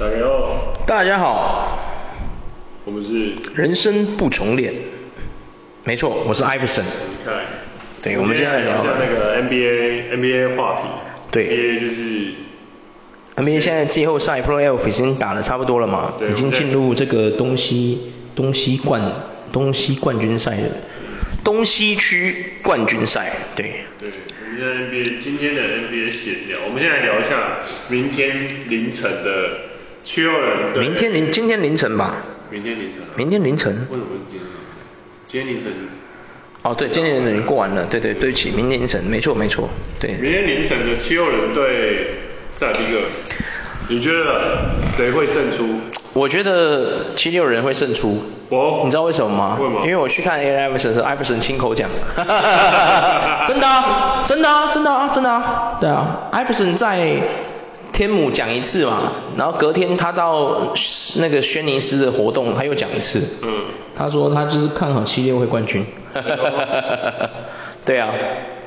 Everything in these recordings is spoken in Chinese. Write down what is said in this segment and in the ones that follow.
大家好，大家好，我们是人生不重练，没错，我是艾弗森。看，对，我们现在聊一下那个 NBA NBA 话题。对，NBA 就是 NBA 现在季后赛 Playoff 已经打的差不多了嘛，已经进入这个东西东西冠东西冠军赛的东西区冠军赛，对。对，我们现在 NBA 今天的 NBA 闲聊，我们现在聊一下明天凌晨的七六人对。明天凌今天凌晨吧。明天凌晨。明天凌晨。为什么是今天凌晨？今天凌晨。哦，对，今天凌晨已经过完了，对对对不起，明天凌晨，没错没错，对。明天凌晨的七六人对塞尔蒂克，你觉得谁会胜出？我觉得七六人会胜出。哦。你知道为什么吗？为什么？因为我去看 Allen Iverson 的时候，Iverson 亲口讲。真的啊，真的啊，真的啊，真的啊，对啊，Iverson 在天母讲一次嘛，然后隔天他到那个轩尼诗的活动他又讲一次。嗯。他说他就是看好七六会冠军。对啊。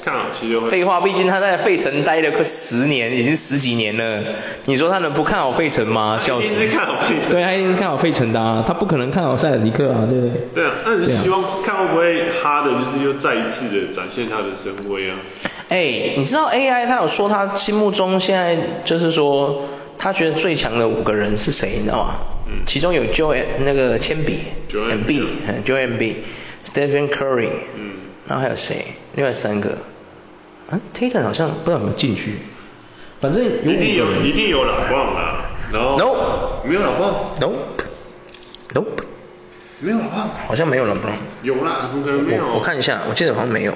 看好七六会。废话，毕竟他在费城待了快十年，已经十几年了。你说他能不看好费城吗？笑死。一定是看好费城。对，他一定是看好费城的啊，他不可能看好塞尔尼克啊，对不对？对啊，那你希望看会不会哈的就是又再一次的展现他的神威啊？哎，你知道 AI 他有说他心目中现在就是说他觉得最强的五个人是谁，你知道吗？嗯。其中有 Joel 那个铅笔，Embiid，嗯，Joel Embiid，Stephen Curry，嗯，然后还有谁？另外三个。啊，Tatum 好像不知道有没有进去，反正有一定有，一定有老棒啦。然后 No，没有老棒。Nope，Nope，没有老棒。好像没有老棒。有啦，怎么可能没有？我看一下，我记得好像没有。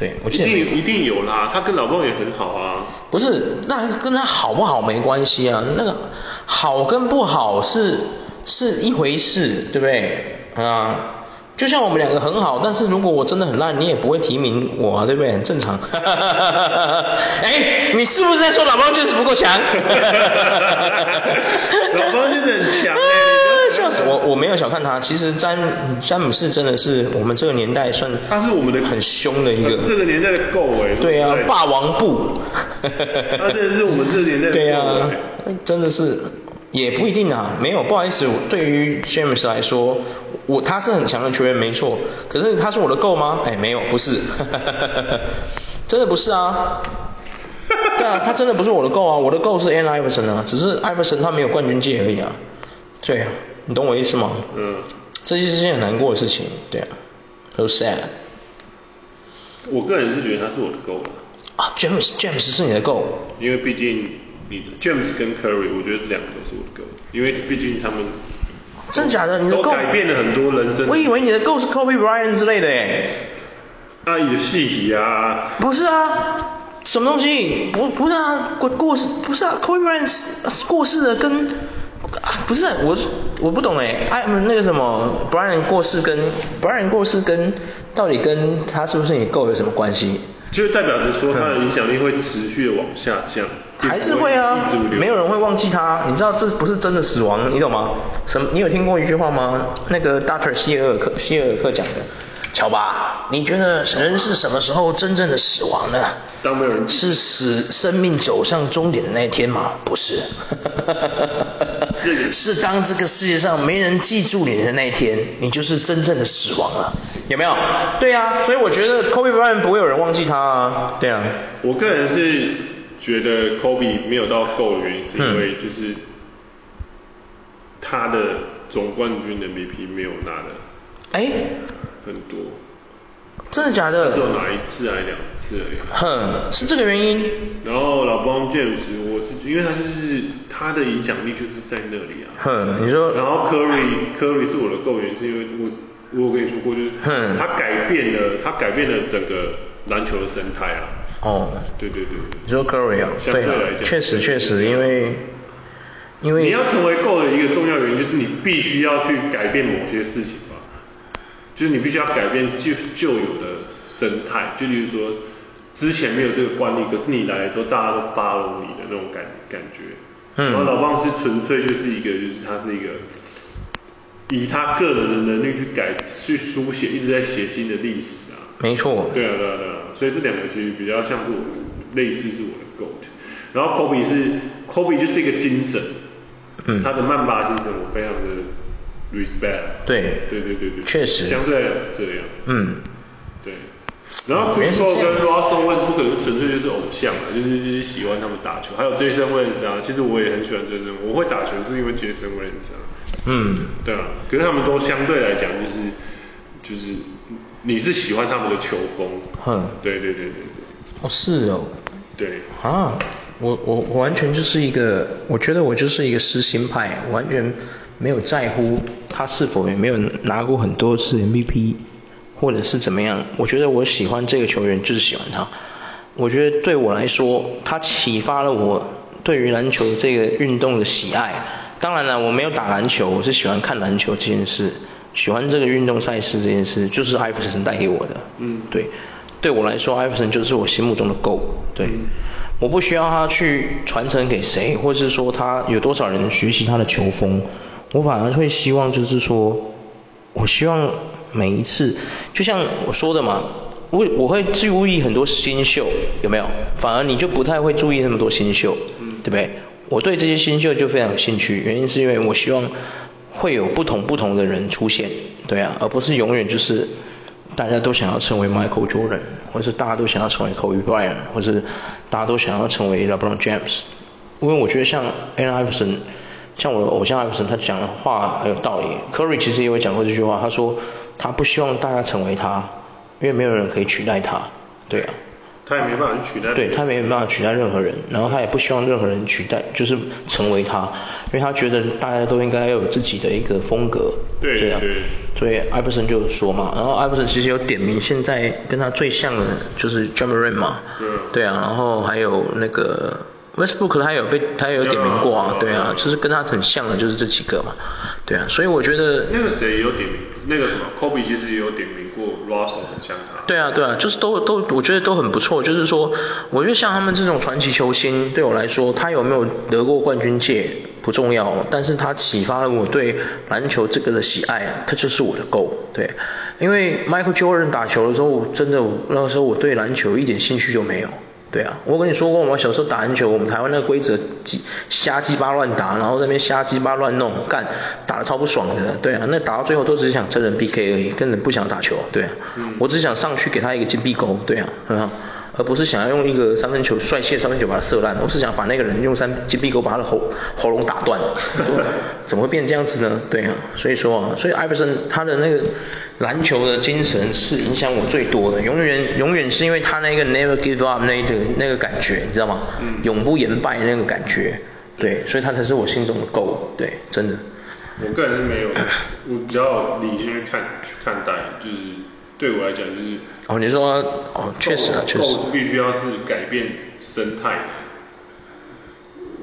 对，我记得一定一定有啦，他跟老棒也很好啊。不是，那跟他好不好没关系啊，那个好跟不好是是一回事，对不对？啊。就像我们两个很好，但是如果我真的很烂，你也不会提名我啊，对不对？很正常。哎，你是不是在说老邦就是不够强？老邦就是很强我！我没有小看他，其实詹詹姆斯真的是我们这个年代算他是我们的很凶的一个。这个年代的 GOAT 哎。对啊，霸王步。他真的是我们这个年代。对啊，真的是。也不一定啊，没有，不好意思，对于 James 来说，我他是很强的球员，没错，可是他是我的 GOAT 吗？哎，没有，不是，真的不是啊，对啊，他真的不是我的 GOAT 啊，我的 GOAT 是 Allen Iverson 啊，只是 Iverson 他没有冠军戒而已啊，对啊，你懂我意思吗？嗯，这是件很难过的事情，对啊，so sad。我个人是觉得他是我的 goal 啊，James James 是你的 goal，因为毕竟你的。James 跟 Curry，我觉得两个都是我的 goal，因为毕竟他们真的假的？你的 GOAT 都改变了很多人生。我以为你的 goal 是 Kobe Bryant 之类的诶。那你的细体啊。不是啊，什么东西？不不是啊，过过世不是啊，Kobe Bryant 过世的跟啊不是我我不懂哎，哎那个什么 Bryant 过世跟 Bryant 过世跟到底跟他是不是你 GOAT 有什么关系？就代表着说他的影响力会持续的往下降。还是会啊，没有人会忘记他。你知道这不是真的死亡，你懂吗？什么？你有听过一句话吗？那个 Doctor 希尔克希尔克讲的。乔巴，你觉得人是什么时候真正的死亡呢？当没有人是死生命走向终点的那一天吗？不是。是当这个世界上没人记住你的那一天，你就是真正的死亡了。有没有？对啊，所以我觉得 Kobe Bryant 不会有人忘记他啊。对啊。我个人是。觉得 Kobe 没有到够的原因，是因为就是他的总冠军的 MVP 没有拿的，哎，很多，真的假的？只有拿一次还是两次而已。哼，是这个原因。然后老邦 James，我是因为他就是他的影响力就是在那里啊。哼，你说。然后 Curry Curry 是我的购员，是因为我我有跟你说过，就是他改变了他改变了整个篮球的生态啊。哦，对对对，你说 Curry 啊，对啊，确实确实，因为因为你要成为 GOAT 的一个重要原因，就是你必须要去改变某些事情吧，就是你必须要改变旧旧有的生态，就例如说之前没有这个惯例，可是你来了之后大家都 follow 你的那种感感觉，嗯，然后老棒是纯粹就是一个就是他是一个以他个人的能力去改去书写，一直在写新的历史啊，没错，对啊对啊对啊。所以这两个其实比较像是我的类似是我的 GOAT，然后 Kobe 是 Kobe 就是一个精神，嗯。他的曼巴精神我非常的 respect。对对对对对，确实相对来是这样。嗯，对。然后 Chris Paul 跟 Russell Westbrook 不可能纯粹就是偶像啊，就是就是喜欢他们打球。还有 Jason Williams 啊，其实我也很喜欢 Jason，我会打球是因为 Jason Williams 啊。嗯，对啊，可是他们都相对来讲就是就是你是喜欢他们的球风。嗯，对对对对对。哦，是哦。对。啊，我我我完全就是一个，我觉得我就是一个实心派，完全没有在乎他是否也没有拿过很多次 MVP。或者是怎么样？我觉得我喜欢这个球员就是喜欢他。我觉得对我来说，他启发了我对于篮球这个运动的喜爱。当然了，我没有打篮球，我是喜欢看篮球这件事，喜欢这个运动赛事这件事，就是艾弗森带给我的。嗯，对，对我来说，艾弗森就是我心目中的 GOAT。对，嗯、我不需要他去传承给谁，或是说他有多少人学习他的球风，我反而会希望就是说，我希望。每一次，就像我说的嘛，我我会注意很多新秀，有没有？反而你就不太会注意那么多新秀，嗯，对不对？我对这些新秀就非常有兴趣，原因是因为我希望会有不同不同的人出现，对啊，而不是永远就是大家都想要成为 Michael Jordan，或者是大家都想要成为 Kobe Bryant，或是大家都想要成为 LeBron James，因为我觉得像 Allen Iverson。像我的偶像 Iverson，，他讲的话很有道理。Curry 其实也有讲过这句话，他说他不希望大家成为他，因为没有人可以取代他。对啊。他也没办法去取代。对，他没办法取代任何人，然后他也不希望任何人取代，就是成为他，因为他觉得大家都应该要有自己的一个风格。对对。所以艾弗森就说嘛，然后艾弗森其实有点名，现在跟他最像的就是 Ja Morant 嘛。嗯。对啊，然后还有那个。Westbrook 他有被他也有点名过啊，对啊，就是跟他很像的，就是这几个嘛，对啊，所以我觉得那个谁也有点名，那个什么 Kobe 其实也有点名过 Russell 很像他。对啊对啊，就是都都我觉得都很不错，就是说我觉得像他们这种传奇球星，对我来说，他有没有得过冠军戒不重要，但是他启发了我对篮球这个的喜爱，他就是我的 goal，对，因为 Michael Jordan 打球的时候，真的那个时候我对篮球一点兴趣都没有。对啊，我跟你说过，我小时候打篮球，我们台湾那个规则，瞎鸡巴乱打，然后在那边瞎鸡巴乱弄，干，打得超不爽的。对啊，那打到最后都只是想真人 PK 而已，根本不想打球。对啊，嗯、我只想上去给他一个金币钩。对啊，很好。而不是想要用一个三分球帅气的三分球把它射烂，我是想把那个人用三金币钩把他的喉喉咙打断。怎么会变这样子呢？对啊，所以说啊，所以艾弗森他的那个篮球的精神是影响我最多的，永远永远是因为他那个 never give up 那个那个感觉，你知道吗？嗯。永不言败那个感觉，对，所以他才是我心中的 GOAT，对，真的。我个人是没有，我比较理性去看去看待，就是。对我来讲就是哦，你说哦，确实啊，确实，必须要是改变生态，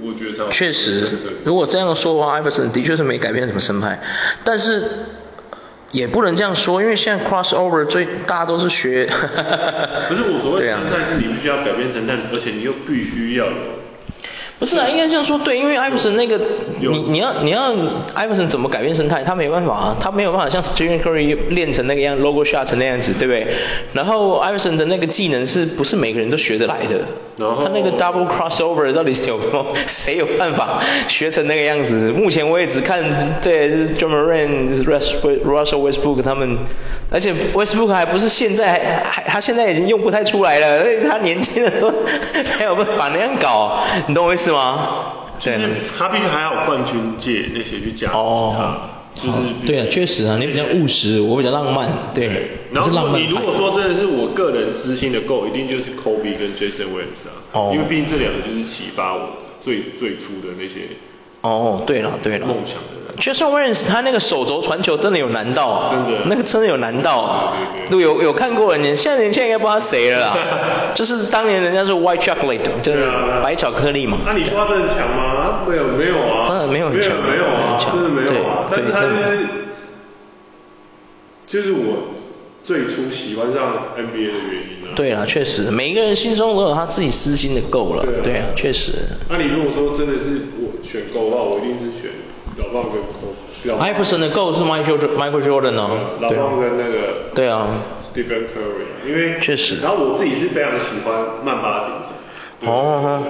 我觉得确实，如果这样说的话，艾弗森的确是没改变什么生态，但是也不能这样说，因为现在 crossover 最大家都是学，不是我所谓的 生态是你必须要改变生态，啊、而且你又必须要有。不是啊，应该这样说对，因为艾弗森那个，你你要你要艾弗森怎么改变生态？他没办法啊，他没有办法像 Stephen Curry 练成那个样，logo shot 那样子，对不对？然后艾弗森的那个技能是不是每个人都学得来的？然后他那个 double crossover 到底是有没有 谁有办法学成那个样子？目前我也只看对 Ja Morant、Russell Westbrook 他们，而且 Westbrook 还不是现在还他现在已经用不太出来了，所以他年轻的时候 还有办法那样搞，你懂我意思？是吗？对，他必须还要有冠军戒那些去加持他，哦、就是对啊，确实啊，你比较务实，我比较浪漫，对。对然后你如果说真的是我个人私心的 GOAT，一定就是 Kobe 跟 Jason Williams 啊，哦、因为毕竟这两个就是启发我最最初的那些。哦，对了对了，梦想的人。Jason Williams 他那个手肘传球真的有难到，真的，那个真的有难到。啊对对。有有看过人，现在年轻人应该不知道谁了啦。就是当年人家是 White Chocolate，就是白巧克力嘛。那你说他真的强吗？没有没有啊，真的没有很强，没有啊，真的没有啊。但是他就是就是我。最初喜欢上 NBA 的原因呢？对啊，确实，每一个人心中都有他自己私心的 GOAT 了。对啊，确实。那你如果说真的是我选 GOAT 的话，我一定是选老棒跟 Kobe。艾弗森的 GOAT 是 Michael Jordan 哦。老棒跟那个。对啊。Stephen Curry，因为确实。然后我自己是非常喜欢曼巴精神。哦。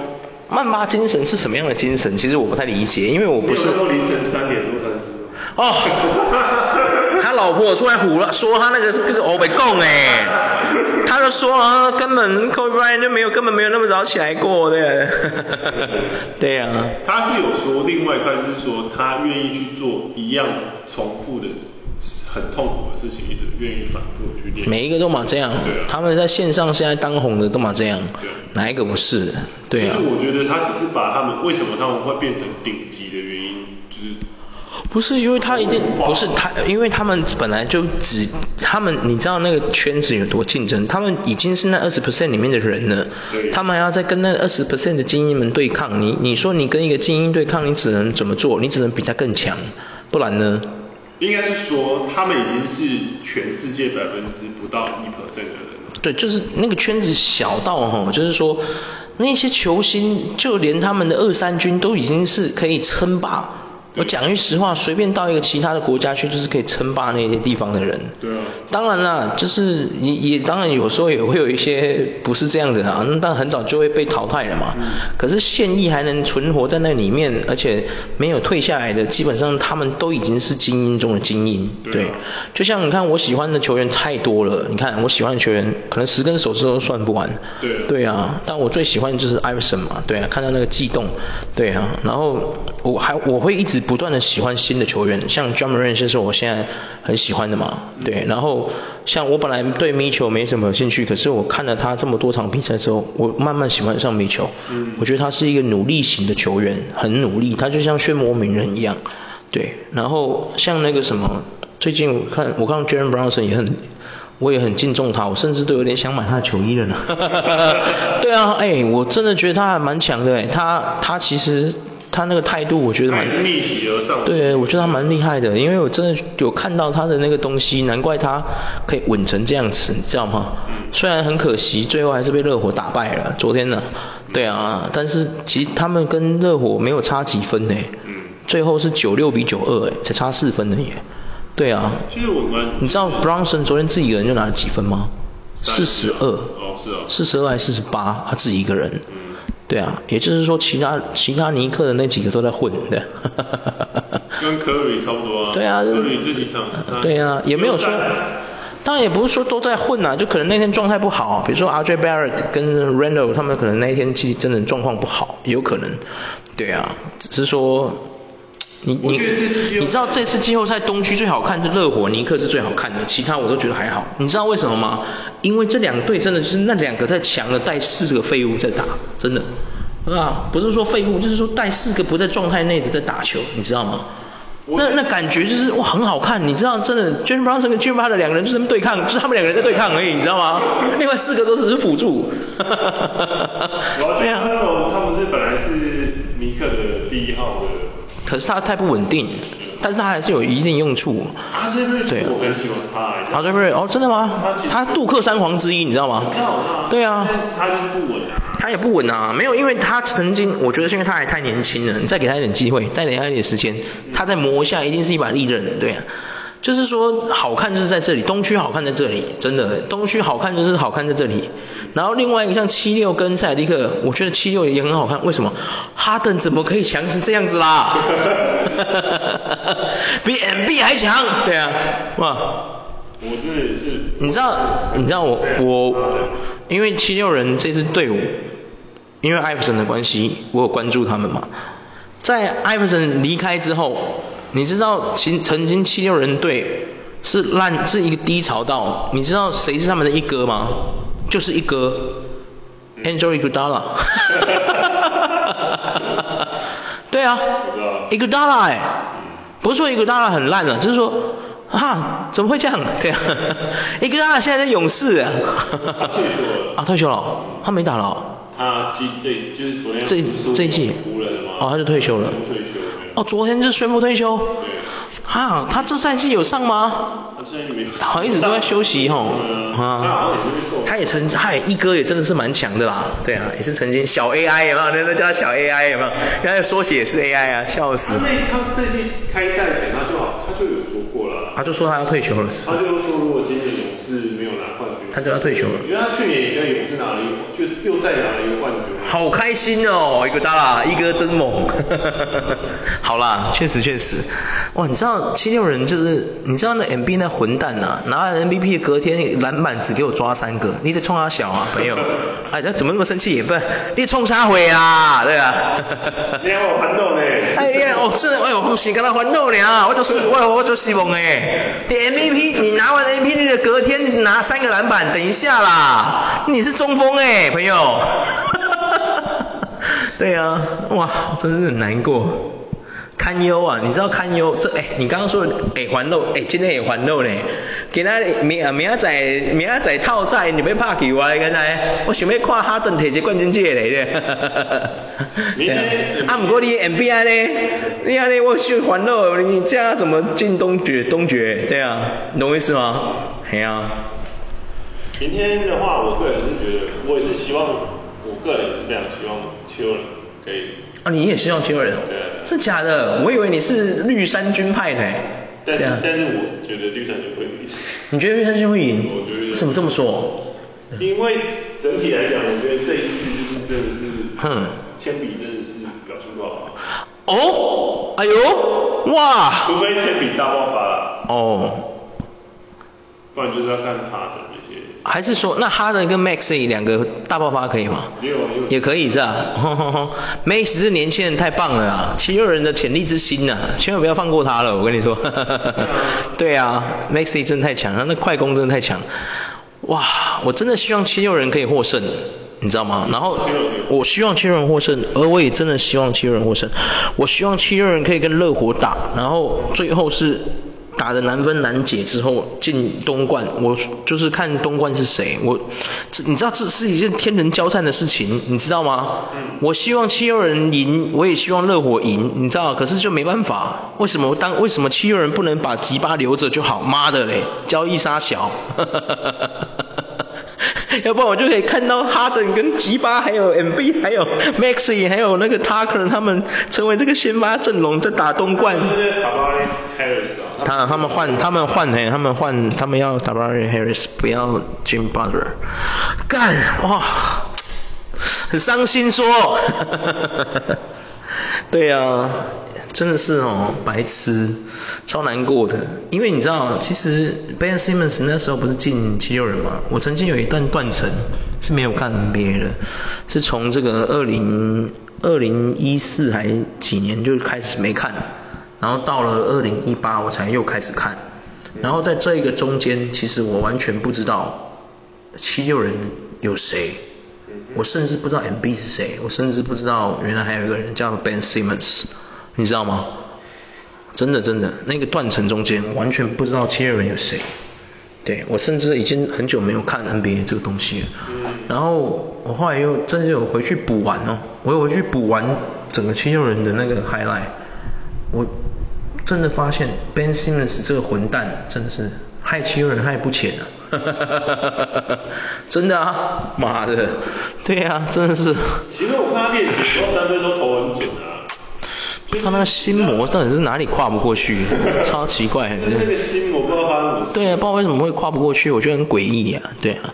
曼巴精神是什么样的精神？其实我不太理解，因为我不是。都凌晨三点多三次。哦，他老婆出来唬了，说他那个是是欧北贡哎，他就说啊，根本 Kobe Bryant 就没有根本没有那么早起来过的，对呀、啊。他是有说，另外一块是说他愿意去做一样重复的很痛苦的事情，一直愿意反复去练。每一个都嘛这样，对啊、他们在线上现在当红的都嘛这样，对啊、哪一个不是？对啊。其实我觉得他只是把他们为什么他们会变成顶级的原因，就是。不是因为他一定不是他，因为他们本来就只他们，你知道那个圈子有多竞争？他们已经是那二十 percent 里面的人了，他们还要再跟那二十 percent 的精英们对抗。你你说你跟一个精英对抗，你只能怎么做？你只能比他更强，不然呢？应该是说他们已经是全世界百分之不到一 percent 的人了。对，就是那个圈子小到哈，就是说那些球星，就连他们的二三军都已经是可以称霸。我讲句实话，随便到一个其他的国家去，就是可以称霸那些地方的人。对啊。当然啦，就是也也当然有时候也会有一些不是这样的啊，那但很早就会被淘汰了嘛。嗯。可是现役还能存活在那里面，而且没有退下来的，基本上他们都已经是精英中的精英。对啊。对。就像你看，我喜欢的球员太多了。你看我喜欢的球员，可能十根手指都算不完。对啊。对啊，但我最喜欢的就是艾弗森嘛。对啊，看到那个悸动。对啊，然后我还我会一直。不断的喜欢新的球员，像 Ja Morant 就是我现在很喜欢的嘛，对。然后像我本来对米球没什么兴趣，可是我看了他这么多场比赛之后，我慢慢喜欢上米球。嗯。我觉得他是一个努力型的球员，很努力，他就像漩涡鸣人一样，对。然后像那个什么，最近我看我看 Jalen Brunson 也很，我也很敬重他，我甚至都有点想买他的球衣了呢。对啊，哎、欸，我真的觉得他还蛮强的，哎，他他其实。他那个态度，我觉得蛮逆袭而上。对，我觉得他蛮厉害的，因为我真的有看到他的那个东西，难怪他可以稳成这样子，你知道吗？嗯。虽然很可惜，最后还是被热火打败了。昨天呢，对啊，但是其实他们跟热火没有差几分呢。嗯。最后是九六比九二，哎，才差四分的耶。对啊。其实我们。你知道 Bronson 昨天自己一个人就拿了几分吗？四十二。哦，是啊。四十二还是四十八？他自己一个人。嗯。对啊，也就是说，其他其他尼克的那几个都在混，对。跟科里差不多啊。对啊。科里这几场。对啊，也没有说，当然也不是说都在混啊，就可能那天状态不好，比如说 RJ Barrett 跟 Randall 他们可能那一天其实真的状况不好，有可能。对啊，只是说。你你你知道这次季后赛东区最好看是热火尼克是最好看的，其他我都觉得还好。你知道为什么吗？因为这两队真的就是那两个在强的，带四个废物在打，真的，啊，不是说废物，就是说带四个不在状态内的在打球，你知道吗？那那感觉就是哇很好看，你知道真的，Jalen Brunson 跟 j a m e Butler 两个人就是对抗，就是他们两个人在对抗而已，你知道吗？另外四个都只是辅助。哈哈哈哈哈。对啊。他不是本来是尼克的第一号的。可是他太不稳定，但是他还是有一定用处。阿泽瑞，对，我很喜欢哦，真的吗？他杜克三皇之一，你知道吗？对啊。他就是不稳啊。他也不稳啊，没有，因为他曾经，我觉得是因为他还太年轻了，你再给他一点机会，再给他一点时间，他再磨一下，一定是一把利刃，对啊。就是说，好看就是在这里，东区好看在这里，真的，东区好看就是好看在这里。然后另外一个像七六跟塞尔蒂克，我觉得七六也很好看，为什么？哈登怎么可以强成这样子啦？比 MB 还强，对啊，哇！我这也是。你知道，你知道我我，因为七六人这支队伍，因为艾弗森的关系，我有关注他们嘛。在艾弗森离开之后。你知道，其曾经七六人队是烂，是一个低潮到，你知道谁是他们的一哥吗？就是一哥，Angel Iguodala。对啊，Iguodala 哎，不是说 Iguodala 很烂了，就是说，啊，怎么会这样？对啊，Iguodala 现在在勇士。啊退休了。啊，退休了，他没打了。他这这就是昨天这这一季。哦，他就退休了。退休。哦，昨天就宣布退休。对。啊，他这赛季有上吗？他现在没。好像一直都在休息吼。嗯。啊。他也曾，他也一哥也真的是蛮强的啦。对啊，也是曾经小 AI 有没有？那那叫他小 AI 有没有？原来缩写也是 AI 啊，笑死。他那他这些开赛前他就好，他就有说。他就说他要退休了。他就说如果今年勇士没有拿冠军，他就要退休了。因为他去年也跟勇士拿了一，就又再拿了一个冠军。好开心哦，一个大啦，一哥真猛。好啦，确实确实。哇，你知道七六人就是，你知道那 M B 那混蛋啊，拿了 M V P 隔天篮板只给我抓三个，你得冲他小啊，朋友。哎，这怎么那么生气？不是，你冲啥回啊？对啊。你还我还漏呢。哎呀，哦，是，哎呦，不行，跟他还漏呢，我就是我我就希望哎，点 M V P 你拿完 M V P 的隔天拿三个篮板，等一下啦，你是中锋哎，朋友。对啊，哇，真是很难过。堪忧啊，你知道堪忧这哎，你刚刚说哎还漏哎，今天也还漏呢，给他明啊明仔明仔套赛，你要拍球啊刚才，我想要看哈登摕一冠军节来的，哈哈哈哈对啊，啊不过你 NBA 呢，你看呢我想还肉，你这样怎么进东决东决？对啊，懂我意思吗？嘿啊。明天的话，我个人是觉得，我也是希望，我个人也是非常希望七六人可以。啊，你也希望七六人？对。真假的？我以为你是绿衫军派的。但是但是我觉得绿衫军会赢。你觉得绿衫军会赢？我觉得。为什么这么说？因为整体来讲，我觉得这一次就是真的是，哼，铅笔真的是表现不好。哦，哎呦，哇！除非铅笔大爆发了。哦。不然就是要看他的。还是说，那哈登跟 Maxey 两个大爆发可以吗？也有，也可以是吧？Maxey 这年轻人太棒了啊，七六人的潜力之星呐、啊，千万不要放过他了，我跟你说。对啊，Maxey 真的太强，他那快攻真的太强。哇，我真的希望七六人可以获胜，你知道吗？然后我希望七六人获胜，而我也真的希望七六人获胜。我希望七六人可以跟热火打，然后最后是。打得难分难解之后进东冠，我就是看东冠是谁，我这你知道这是一件天人交战的事情，你知道吗？嗯。我希望七六人赢，我也希望热火赢，你知道？可是就没办法，为什么当为什么七六人不能把吉巴留着就好？妈的嘞，交易杀小。要不然我就可以看到哈登跟吉巴还有 MB 还有 Maxey 还有那个 Tucker 他们成为这个先发阵容在打东冠。他他们换他们换嘿，他们换他们要 Tavares Harris 不要 Jim Butler。干哇，很伤心说。对啊。真的是哦，白痴，超难过的。因为你知道，其实 Ben Simmons 那时候不是进七六人吗？我曾经有一段断层是没有看 NBA 的，是从这个二零二零一四还几年就开始没看，然后到了二零一八我才又开始看。然后在这一个中间，其实我完全不知道七六人有谁，我甚至不知道 MB 是谁，我甚至不知道原来还有一个人叫 Ben Simmons。你知道吗？真的真的，那个断层中间完全不知道七六人有谁。对，我甚至已经很久没有看 NBA 这个东西了。然后我后来又真的有回去补完哦，我又回去补完整个七六人的那个 highlight。我真的发现 Ben Simmons 这个混蛋真的是害七六人害不浅啊！真的啊，妈的，对呀、啊，真的是。其实我看他练习的时候三分都投很准啊。他那个心魔到底是哪里跨不过去？超奇怪。那个心魔不知道发生什么事。对啊，不知道为什么会跨不过去，我觉得很诡异啊。对啊，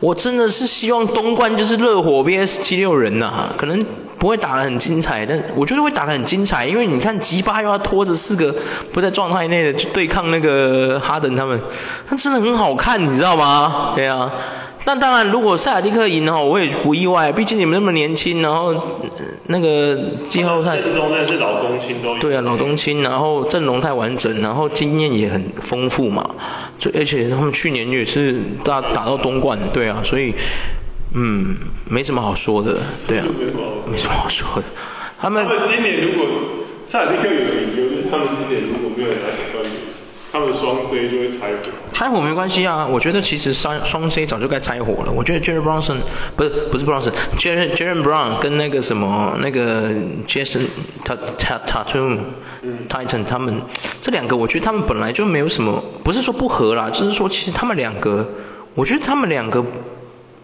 我真的是希望东冠就是热火 VS 七六人呐、啊，可能不会打得很精彩，但我觉得会打得很精彩，因为你看吉巴又要拖着四个不在状态内的去对抗那个哈登他们，他真的很好看，你知道吗？对啊。那当然，如果塞尔蒂克赢的话，我也不意外，毕竟你们那么年轻，然后那个季后赛。中那是老中青都有。对啊，老中青，然后阵容太完整，然后经验也很丰富嘛，所以而且他们去年也是打打到东冠，对啊，所以嗯，没什么好说的，对啊，没什么好说的。他们，他们今年如果塞尔蒂克有赢，就是他们今年如果没有拿冠军。他们双 C 就会拆伙。拆火没关系啊，我觉得其实双双 C 早就该拆火了。我觉得 Jalen Brunson 不是不是 Brunson，Jalen Jalen Brown 跟那个什么那个 Jason Tatum Titan 他们这两个，我觉得他们本来就没有什么，不是说不合啦，就是说其实他们两个，我觉得他们两个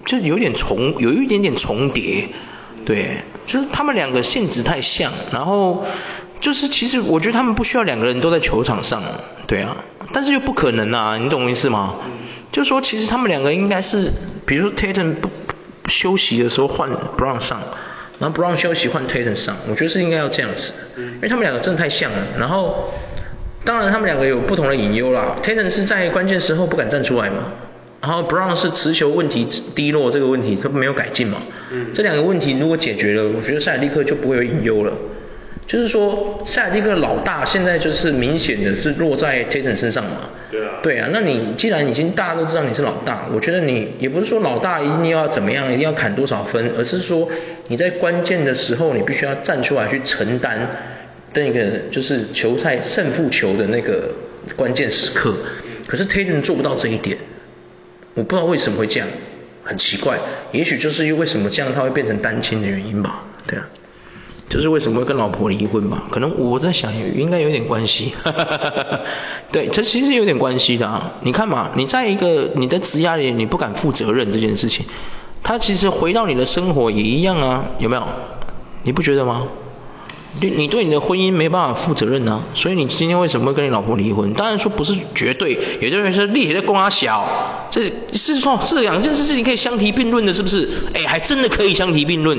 就有点重，有一点点重叠，对，就是他们两个性质太像，然后。就是其实我觉得他们不需要两个人都在球场上，对啊，但是又不可能啊，你懂我意思吗？嗯、就是说其实他们两个应该是，比如说 Tatum 不休息的时候换 Brown 上，然后 Brown 休息换 Tatum 上，我觉得是应该要这样子，嗯、因为他们两个真的太像了。然后当然他们两个有不同的隐忧啦，Tatum 是在关键时候不敢站出来嘛，然后 Brown 是持球问题低落这个问题他没有改进嘛，嗯、这两个问题如果解决了，我觉得塞尔蒂克就不会有隐忧了。就是说，塞尔蒂克老大现在就是明显的是落在 Tatum 身上嘛。对啊。对啊，那你既然已经大家都知道你是老大，我觉得你也不是说老大一定要怎么样，一定要砍多少分，而是说你在关键的时候你必须要站出来去承担那个就是球赛胜负球的那个关键时刻。可是 Tatum 做不到这一点，我不知道为什么会这样，很奇怪，也许就是因为为什么这样他会变成单亲的原因吧。对啊。就是为什么会跟老婆离婚嘛？可能我在想，应该有点关系。对，这其实有点关系的啊。你看嘛，你在一个你的职压里，你不敢负责任这件事情，他其实回到你的生活也一样啊，有没有？你不觉得吗？对，你对你的婚姻没办法负责任啊，所以你今天为什么会跟你老婆离婚？当然说不是绝对，有的人说力也在供他小，这是说这两件事情可以相提并论的，是不是？哎，还真的可以相提并论。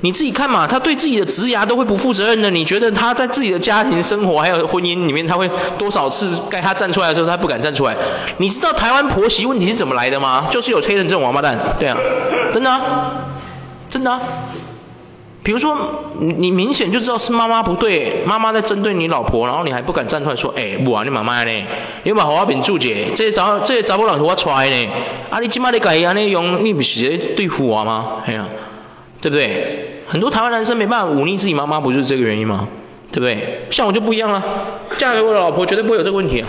你自己看嘛，他对自己的职涯都会不负责任的，你觉得他在自己的家庭生活还有婚姻里面，他会多少次该他站出来的时候，他不敢站出来？你知道台湾婆媳问题是怎么来的吗？就是有崔仁这种王八蛋，对啊，真的，真的。比如说，你你明显就知道是妈妈不对，妈妈在针对你老婆，然后你还不敢站出来说，哎、欸，不啊，你妈妈呢？你把话柄注解，这些杂这些查某人是我带呢，啊，你今麦你改安尼用，你不是在对付我吗？哎呀，对不对？很多台湾男生没办法忤逆自己妈妈，不就是这个原因吗？对不对？像我就不一样了，嫁给我的老婆绝对不会有这个问题。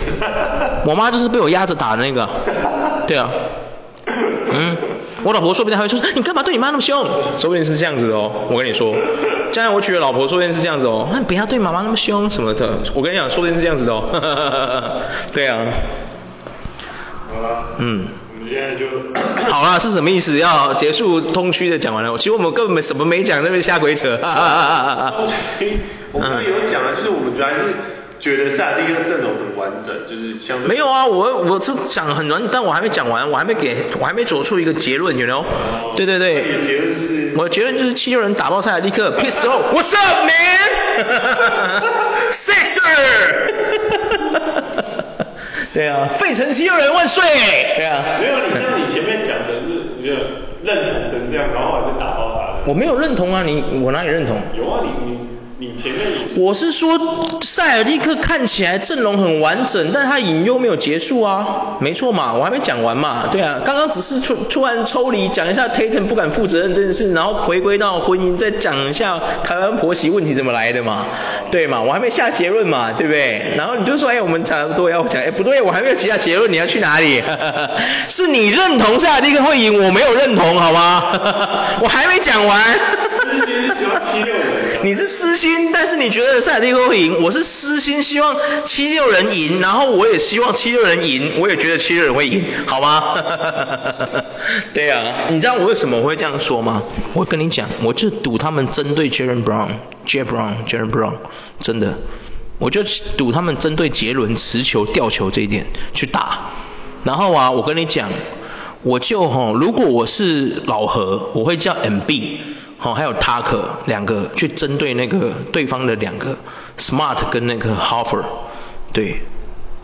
我妈就是被我压着打的那个，对啊，我老婆说不定还会说，你干嘛对你妈那么凶？说不定是这样子哦，我跟你说，将来我娶了老婆，说不定是这样子哦，那不要对妈妈那么凶什么的。我跟你讲，说不定是这样子的哦。对啊。好了。嗯。我们现在就。好了，是什么意思？要结束通区的讲完了。其实我们根本没什么没讲，那边瞎鬼扯。通区，我们有讲啊，就是我们主要是。觉得塞尔蒂克阵容很完整，就是相对没有啊，我我是讲很完，但我还没讲完，我还没给，我还没走出一个结论，you know？哦，对对对。结论是？我的结论就是七六人打爆塞尔蒂克，Peace out，What's up man？Sixer。对啊，费城七六人万岁！对啊。没有，你像你前面讲的是，你就认同成这样，然后还是打爆他的。我没有认同啊，你我哪里认同？有啊，你你。我是说，塞尔蒂克看起来阵容很完整，但他隐忧没有结束啊，没错嘛，我还没讲完嘛，对啊，刚刚只是突突然抽离讲一下 Tatum 不敢负责任这件事，然后回归到婚姻，再讲一下台湾婆媳问题怎么来的嘛，对嘛，我还没下结论嘛，对不对？然后你就说，哎，我们差不多要讲，哎，不对，我还没有下结论，你要去哪里？是你认同塞尔蒂克会赢，我没有认同，好吗？我还没讲完。你是私心，但是你觉得塞尔蒂克会赢，我是私心希望七六人赢，然后我也希望七六人赢，我也觉得七六人会赢，好吗？对啊，你知道我为什么会这样说吗？我跟你讲，我就赌他们针对 Jaylen Brown，Jaylen Brown，Jaylen Brown，真的，我就赌他们针对杰伦持球吊球这一点去打，然后啊，我跟你讲，我就吼，如果我是老何，我会叫 MB。好，还有 Tucker 两个去针对那个对方的两个 Smart 跟那个 Horford 对，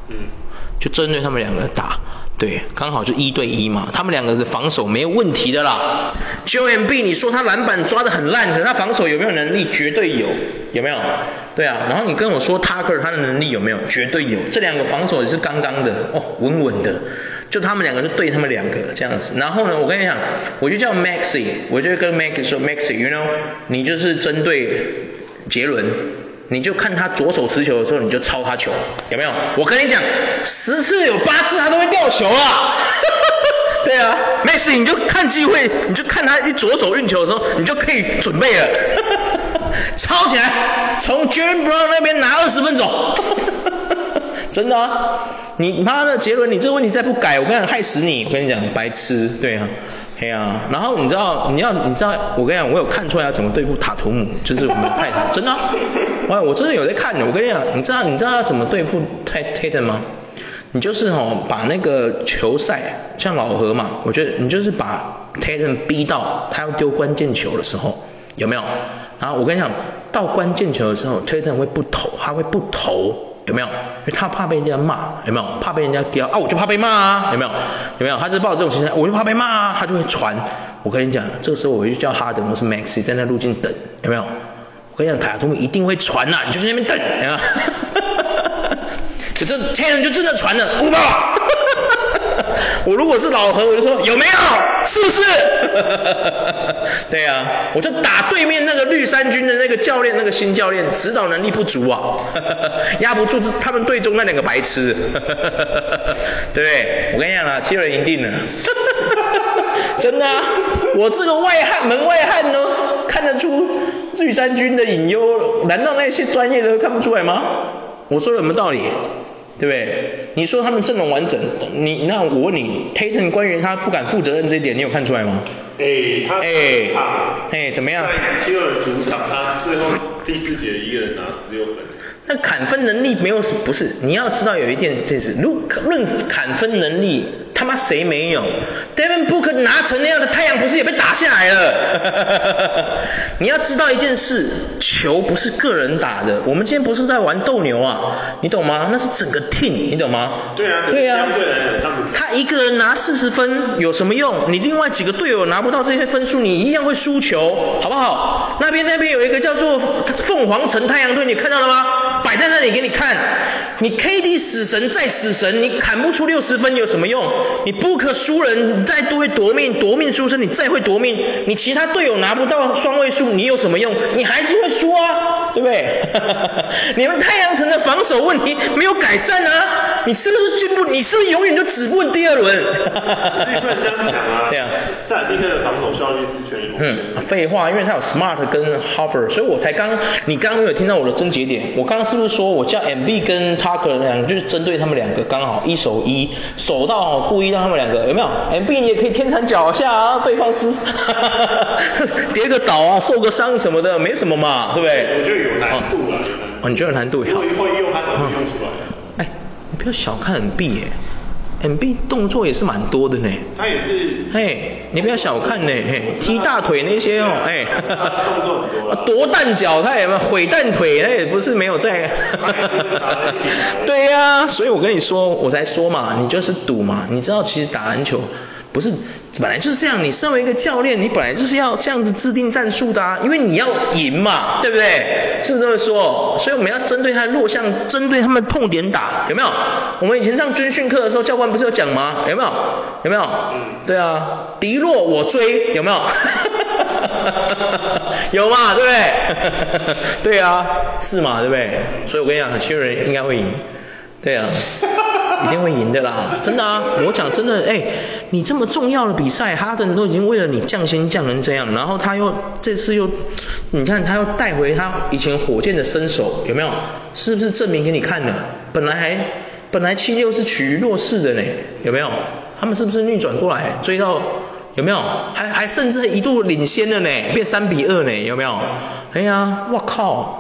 嗯，就针对他们两个打，对，刚好就一对一嘛，他们两个的防守没有问题的啦。Embiid 你说他篮板抓得很烂，可是他防守有没有能力？绝对有，有没有？对啊，然后你跟我说 Tucker 他的能力有没有？绝对有，这两个防守也是刚刚的，哦，稳稳的。就他们两个就对他们两个这样子，然后呢，我跟你讲，我就叫 Maxey，我就跟 Maxi 说 Maxey，you know，你就是针对杰伦，你就看他左手持球的时候，你就抄他球，有没有？我跟你讲，十次有八次他都会掉球啊。对啊，没事，你就看机会，你就看他一左手运球的时候，你就可以准备了，哈 哈抄起来，从 Jaylen Brown 那边拿二十分走，哈哈。真的啊，你妈的杰伦，你这个问题再不改，我跟你讲害死你，我跟你讲白痴，对啊。嘿啊，然后你知道，你要你知道，我跟你讲，我有看出来要怎么对付塔图姆，就是我们的泰坦，真的、啊，我我真的有在看的，我跟你讲，你知道你知道要怎么对付泰泰坦吗？你就是哦，把那个球赛像老何嘛，我觉得你就是把泰坦逼到他要丢关键球的时候，有没有？然后我跟你讲，到关键球的时候，泰坦会不投，他会不投。有没有？因为他怕被人家骂，有没有？怕被人家屌啊！我就怕被骂啊！有没有？有没有？他就抱这种心态，我就怕被骂啊！他就会传。我跟你讲，这个时候我就叫哈登，我是 Maxi 在那路径等，有没有？我跟你讲，塔图姆一定会传呐、你就在那边等，有没有？就这天人就真的传了，五吧。我如果是老何，我就说有没有？是不是？对啊，我就打对面那个绿衫军的那个教练，那个新教练指导能力不足啊，压不住他们队中那两个白痴，对不对？我跟你讲啊，七人赢定了，真的啊，我这个外汉门外汉呢，看得出绿衫军的隐忧，难道那些专业的看不出来吗？我说的有没有道理？对不对？你说他们阵容完整，你那我问你 taton 官员他不敢负责任这一点，你有看出来吗？哎，他哎，哎，怎么样？在七六人主场，他最后第四节一个人拿十六分。那砍分能力没有，不是，你要知道有一点，这是论论砍分能力，他妈谁没有？Devin Booker 拿成那样的太阳，不是也被打下来了？你要知道一件事，球不是个人打的，我们今天不是在玩斗牛啊，你懂吗？那是整个 team，你懂吗？对啊，对啊，他一个人拿四十分有什么用？你另外几个队友拿不到这些分数，你一样会输球，好不好？那边那边有一个叫做凤凰城太阳队，你看到了吗？摆在那里给你看，你 KD 死神再死神，你砍不出六十分有什么用？你不可输人，再多会夺命，夺命书生，你再会夺命，你其他队友拿不到双位数，你有什么用？你还是会输啊，对不对？你们太阳城的防守问题没有改善啊，你是不是进步？你是不是永远就止步第二轮？你不能这样讲啊。对啊，塞尔蒂克的防守效率是全联盟。嗯，废话，因为他有 Smart 跟 Hover，所以我才刚，你刚刚没有听到我的真节点，我刚刚是不是说我叫 MB 跟 Tucker 两个，就是针对他们两个刚好一守一，守到故意让他们两个有没有？MB 你也可以天残脚下啊，对方是 跌个倒啊，受个伤什么的，没什么嘛，对不对？我觉得有难度啊，哦，你觉得有难度？会会用它怎么用出来？哎、欸，你不要小看 MB 耶。MB 动作也是蛮多的呢，他也是，嘿，你不要小看呢，嘿，踢大腿那些哦，哎，动作很多，夺蛋脚他也没有，毁蛋腿他也不是没有在，对呀、啊，所以我跟你说，我才说嘛，你就是赌嘛，你知道其实打篮球不是。本来就是这样，你身为一个教练，你本来就是要这样子制定战术的啊，因为你要赢嘛，对不对？是不是这么说？所以我们要针对他的弱项，针对他们痛点打，有没有？我们以前上军训课的时候，教官不是有讲吗？有没有？有没有？对啊，敌弱我追，有没有？有嘛，对不对？对啊，是嘛，对不对？所以我跟你讲，七六人应该会赢。对啊。一定会赢的啦，真的啊！我讲真的，哎，你这么重要的比赛，哈登都已经为了你降薪降成这样，然后他又这次又，你看他又带回他以前火箭的身手，有没有？是不是证明给你看的？本来还本来七六是处于弱势的呢，有没有？他们是不是逆转过来追到？有没有？还还甚至一度领先了呢，变三比二呢，有没有？哎呀，我靠！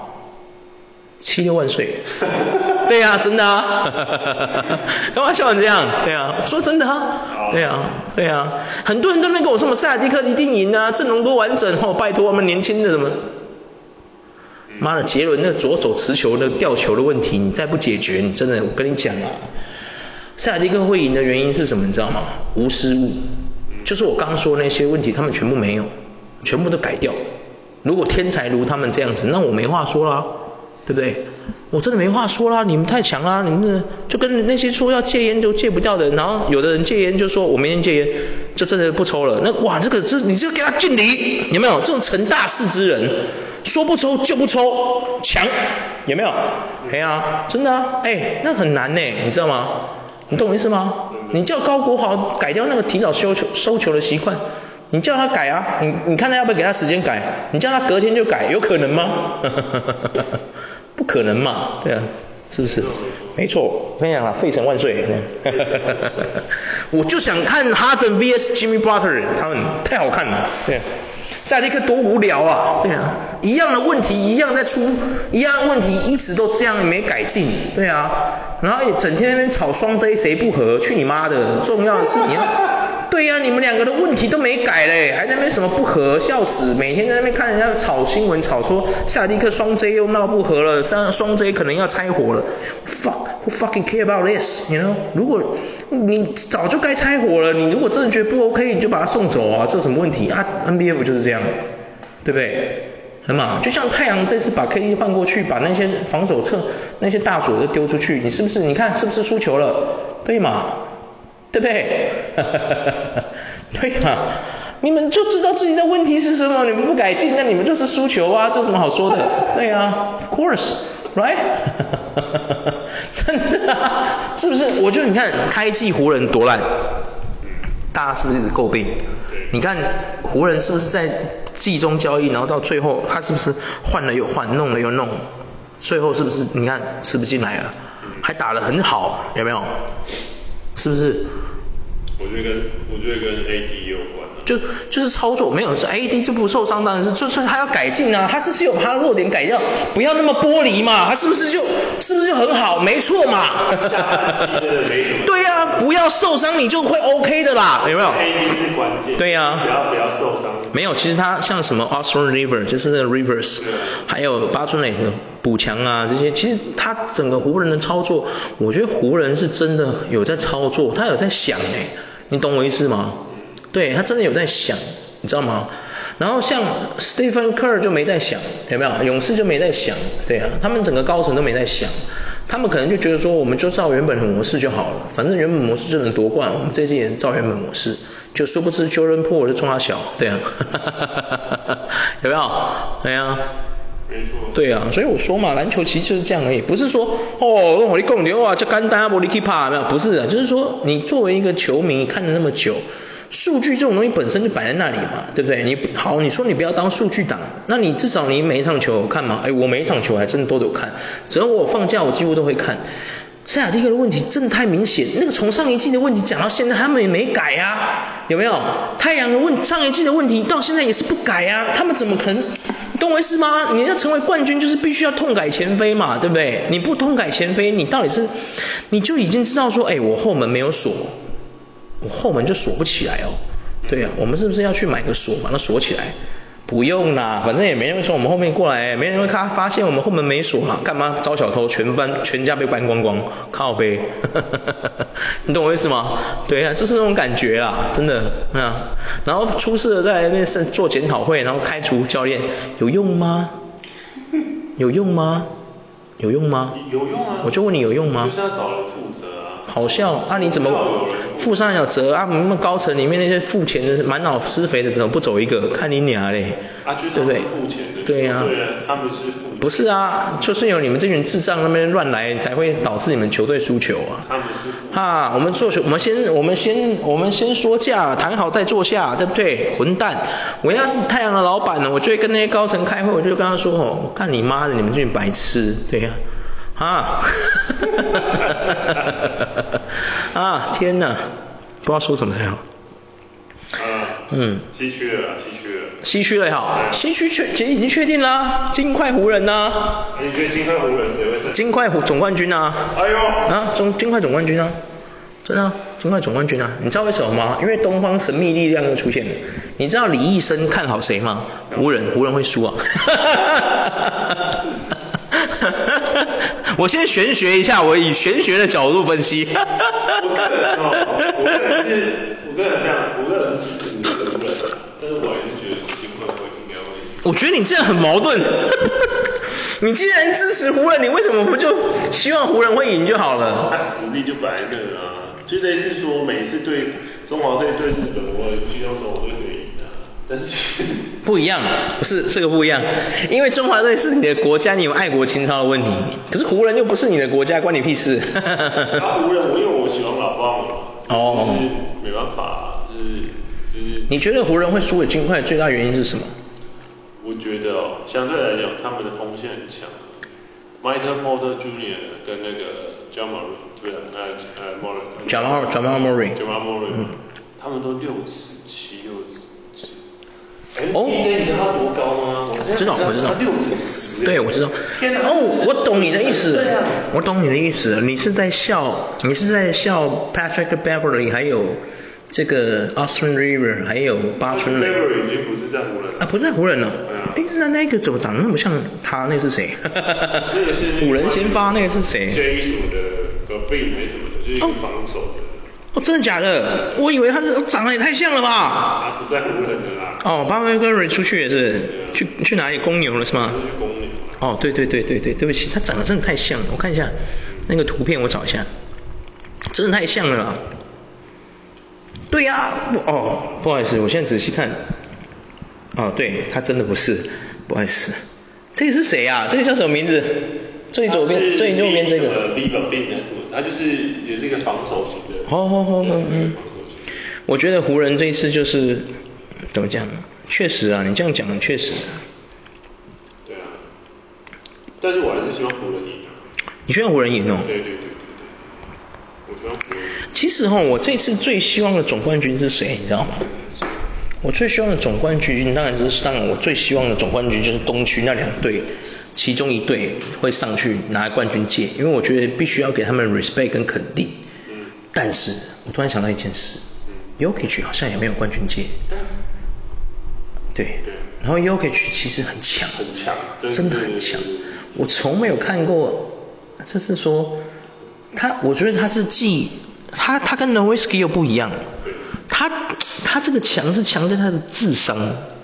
七六万岁！对呀、啊，真的啊！干嘛笑成这样？对啊，说真的啊！对啊，对啊，很多人都没跟我说，我们塞尔蒂克一定赢啊，阵容多完整哦，拜托我们年轻的什么？妈的，杰伦那左手持球的吊球的问题，你再不解决，你真的，我跟你讲啊，塞尔蒂克会赢的原因是什么？你知道吗？无失误，就是我刚刚说那些问题，他们全部没有，全部都改掉。如果天才如他们这样子，那我没话说了。对不对？我真的没话说啦，你们太强啦，你们就跟那些说要戒烟就戒不掉的，然后有的人戒烟就说我明天戒烟，就真的不抽了。那哇，这个这你就给他敬礼，有没有？这种成大事之人，说不抽就不抽，强，有没有？哎呀、啊，真的啊，哎，那很难呢，你知道吗？你懂我意思吗？你叫高国豪改掉那个提早收球收球的习惯，你叫他改啊，你你看他要不要给他时间改？你叫他隔天就改，有可能吗？不可能嘛，对啊。是不是？没错，我跟你讲啊，费城万岁！我就想看哈登 vs Jimmy Butler，他们太好看了，对啊。赛迪克多无聊啊，对啊，一样的问题一样在出，一样的问题一直都这样没改进，对啊。然后也整天那边吵双飞谁不合，去你妈的！重要的是你要。对呀、你们两个的问题都没改嘞，还在那边什么不和，笑死！每天在那边看人家炒新闻，炒说夏迪克双 J 又闹不和了，双双 J 可能要拆伙了。Fuck，who fucking care about this？You know？如果你早就该拆伙了，你如果真的觉得不 OK，你就把他送走啊，这什么问题啊？NBA 不就是这样，对不对？很嘛，就像太阳这次把 KD 换过去，把那些防守侧那些大锁都丢出去，你是不是？你看是不是输球了？对嘛？对不对？对嘛？你们就知道自己的问题是什么，你们不改进，那你们就是输球啊，这有什么好说的？对啊，Of course，right？真的啊，是不是？我觉得你看开季湖人多烂，大家是不是一直诟病？你看湖人是不是在季中交易，然后到最后他是不是换了又换，弄了又弄，最后是不是你看是不是进来了？还打得很好，有没有？是不是？我觉得跟我觉得跟 AD 有关啊。就就是操作没有是 AD 就不受伤，当然是就是他要改进啊，他这是有把他的弱点改掉，不要那么玻璃嘛，他是不是就是不是就很好？没错嘛。对呀、啊，不要受伤你就会 OK 的啦，有没有？AD 是关键。对呀、啊。只要不要受伤。没有，其实他像什么 Austin Rivers 就是那个 Rivers，还有八村垒的补强啊这些，其实他整个湖人的操作，我觉得湖人是真的有在操作，他有在想哎，你懂我意思吗？对，他真的有在想，你知道吗？然后像 Stephen Kerr 就没在想，有没有？勇士就没在想，对啊，他们整个高层都没在想，他们可能就觉得说，我们就照原本的模式就好了，反正原本模式就能夺冠，我们这次也是照原本模式。就殊不知 Jordan Poole 就冲他小，对啊，有没有？对啊，没错，对啊，所以我说嘛，篮球其实就是这样而已，不是说哦，我跟你讲的话就简单，我你去拍，没有，不是的，就是说你作为一个球迷看了那么久，数据这种东西本身就摆在那里嘛，对不对？你好，你说你不要当数据党，那你至少你每一场球有看嘛？哎，我每一场球还真的都有看，只要我放假我几乎都会看。塞尔蒂克的问题真的太明显，那个从上一季的问题讲到现在，他们也没改啊，有没有？太阳的问上一季的问题到现在也是不改啊，他们怎么可能？懂我意思吗？你要成为冠军，就是必须要痛改前非嘛，对不对？你不痛改前非，你到底是你就已经知道说，哎，我后门没有锁，我后门就锁不起来哦。对啊，我们是不是要去买个锁，把它锁起来？不用啦，反正也没人从我们后面过来，没人会看发现我们后门没锁嘛，干嘛招小偷？全班全家被搬光光，靠北，你懂我意思吗？对啊，就是那种感觉啊，真的啊。然后出事了再来那是做检讨会，然后开除教练，有用吗？有用吗？有用吗？有用啊。我就问你有用吗？就是要找人负责啊。好笑啊！你怎么？负上有责啊！那么高层里面那些付钱的满脑施肥的怎么不走一个？看你娘嘞！啊，就是、对不对？对呀、啊。对啊，他们是付。不是啊，就是有你们这群智障那边乱来，才会导致你们球队输球啊！他们是。哈，我们做球，我们先，我们先，我们先说价，谈好再坐下，对不对？混蛋！我要是太阳的老板呢，我就会跟那些高层开会，我就跟他说哦，干你妈的，你们这群白痴，对呀、啊。啊！啊！天哪！不知道说什么才好。呃、嗯。西区了，西区了。西区了也好，西区确其实已经确定啦，金块湖人呐、啊。你觉得金块湖人谁会胜？金块湖总冠军啊。哎呦。啊，中金块总冠军啊。真的、啊，金块总冠军啊。你知道为什么吗？因为东方神秘力量又出现了。你知道李易生看好谁吗？湖人，湖人会输啊。我先玄学一下，我以玄学的角度分析。我个人哦，我个人是，我个人这样，我个人是支持湖人，但是我还是觉得金会会应该会。我觉得你这样很矛盾。你既然支持湖人，你为什么不就希望湖人会赢就好了？他实力就摆在那啊，就类似说每次对中华队对日本，我也不希望中华队队赢啊。但是 不一样，不是这个不一样，因为中华队是你的国家，你有爱国情操的问题，可是湖人又不是你的国家，关你屁事。他湖人，我因为我喜欢老棒嘛，哦，就是没办法，就是就是。你觉得湖人会输给金块最大原因是什么？我觉得哦，相对来讲，他们的锋线很强，Michael Porter Jr. 跟那个 Jamal 对啊，呃呃 Jamal Jamal Murray，Jamal Murray，嗯，他们都六尺七六尺。哦，你知道他多高吗？我知道，我知道。他六尺十。对，我知道。哦，我懂你的意思。我懂你的意思。你是在笑，你是在笑 Patrick Beverly，还有这个 Austin Rivers，还有八村垒。Beverly 已经不是在湖人了。啊，不是在湖人了。哎，那那个怎么长得那么像他？那是谁？那。五人先发，那个是谁？J 什么的，隔壁没什么的，就是防守的。哦，真的假的？我以为他是长得也太像了吧？他不在湖人的啦。哦，巴菲跟瑞出去也是，去去哪里公牛了是吗？去公牛。哦，对对对对对，对不起，他长得真的太像了，我看一下那个图片，我找一下，真的太像了啦。对呀、啊，哦，不好意思，我现在仔细看，哦，对，他真的不是，不好意思，这个是谁啊？这个叫什么名字？最左边，最右边这个。呃，Bieber Bieber 还是什么？他就是也是一个防守型的。好好好，嗯嗯。我觉得湖人这一次就是。怎么讲？确实啊，你这样讲确实。对啊，但是我还是希望湖人赢啊。你希望湖人赢哦？对对对对对，我希望湖人。其实哈，我这次最希望的总冠军是谁？你知道吗？我最希望的总冠军，当然就是当然，我最希望的总冠军就是东区那两队，其中一队会上去拿冠军戒，因为我觉得必须要给他们 respect 跟肯定。嗯。但是我突然想到一件事。Jokic 好像也没有冠军戒。对。对。然后 Jokic 其实很强。很强。真的很强。我从没有看过，就是说，他，我觉得他是既，他他跟 Nowitzki 又不一样。对。他他这个强是强在他的智商。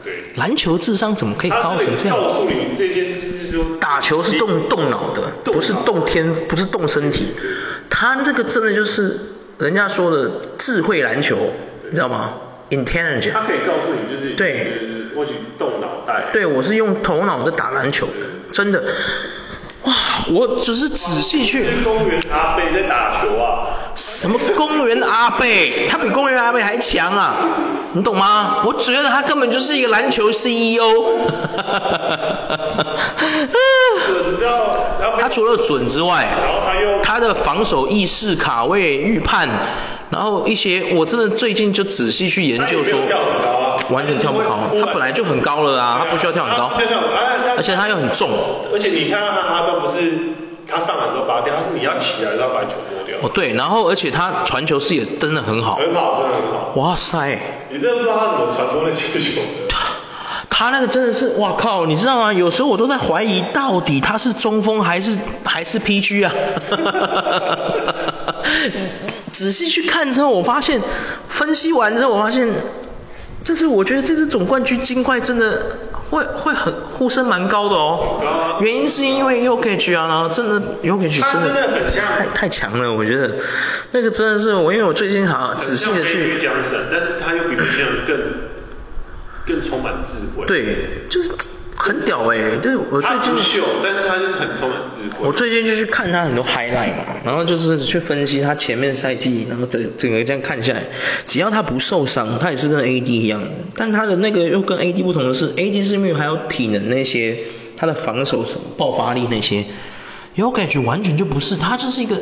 对。篮球智商怎么可以高成这样？告诉你这件打球是动动脑的，不是动天，不是动身体。他这个真的就是。人家说的智慧篮球，你知道吗？Intelligent。他可以告诉你，就是对，或许动脑袋。对，我是用头脑在打篮球，真的。哇，我只是仔细去。公园阿贝在打球啊。什么公园阿贝？他比公园阿贝还强啊！你懂吗？我觉得他根本就是一个篮球 CEO。他除了准之外，他的防守意识、卡位、预判，然后一些我真的最近就仔细去研究说，完全跳不高，他本来就很高了啊，他不需要跳很高，而且他又很重，而且你看他他都不是。他上来之后拔掉，他是你要起来然后把球拨掉。哦对，然后而且他传球视野真的很好。很好，真的很好。哇塞！你真的不知道他怎么传出那些球的。他那个真的是，哇靠！你知道吗？有时候我都在怀疑，到底他是中锋还是还是 PG 啊？仔细去看之后，我发现，分析完之后，我发现，这是我觉得这支总冠军金块真的。会会很呼声蛮高的哦，啊、原因是因为 Jokic 啊，然后真的 Jokic 真的太太强了，我觉得那个真的是我，因为我最近好仔细的去，但是他又比别人更更充满智慧，对，就是。很屌哎、欸，对，我最近，但是他就是很充满智慧。我最近就去看他很多 highlight 嘛，然后就是去分析他前面赛季，然后整整个这样看下来，只要他不受伤，他也是跟 AD 一样的。但他的那个又跟 AD 不同的是，AD 是因为还有体能那些，他的防守什么爆发力那些，有感觉完全就不是，他就是一个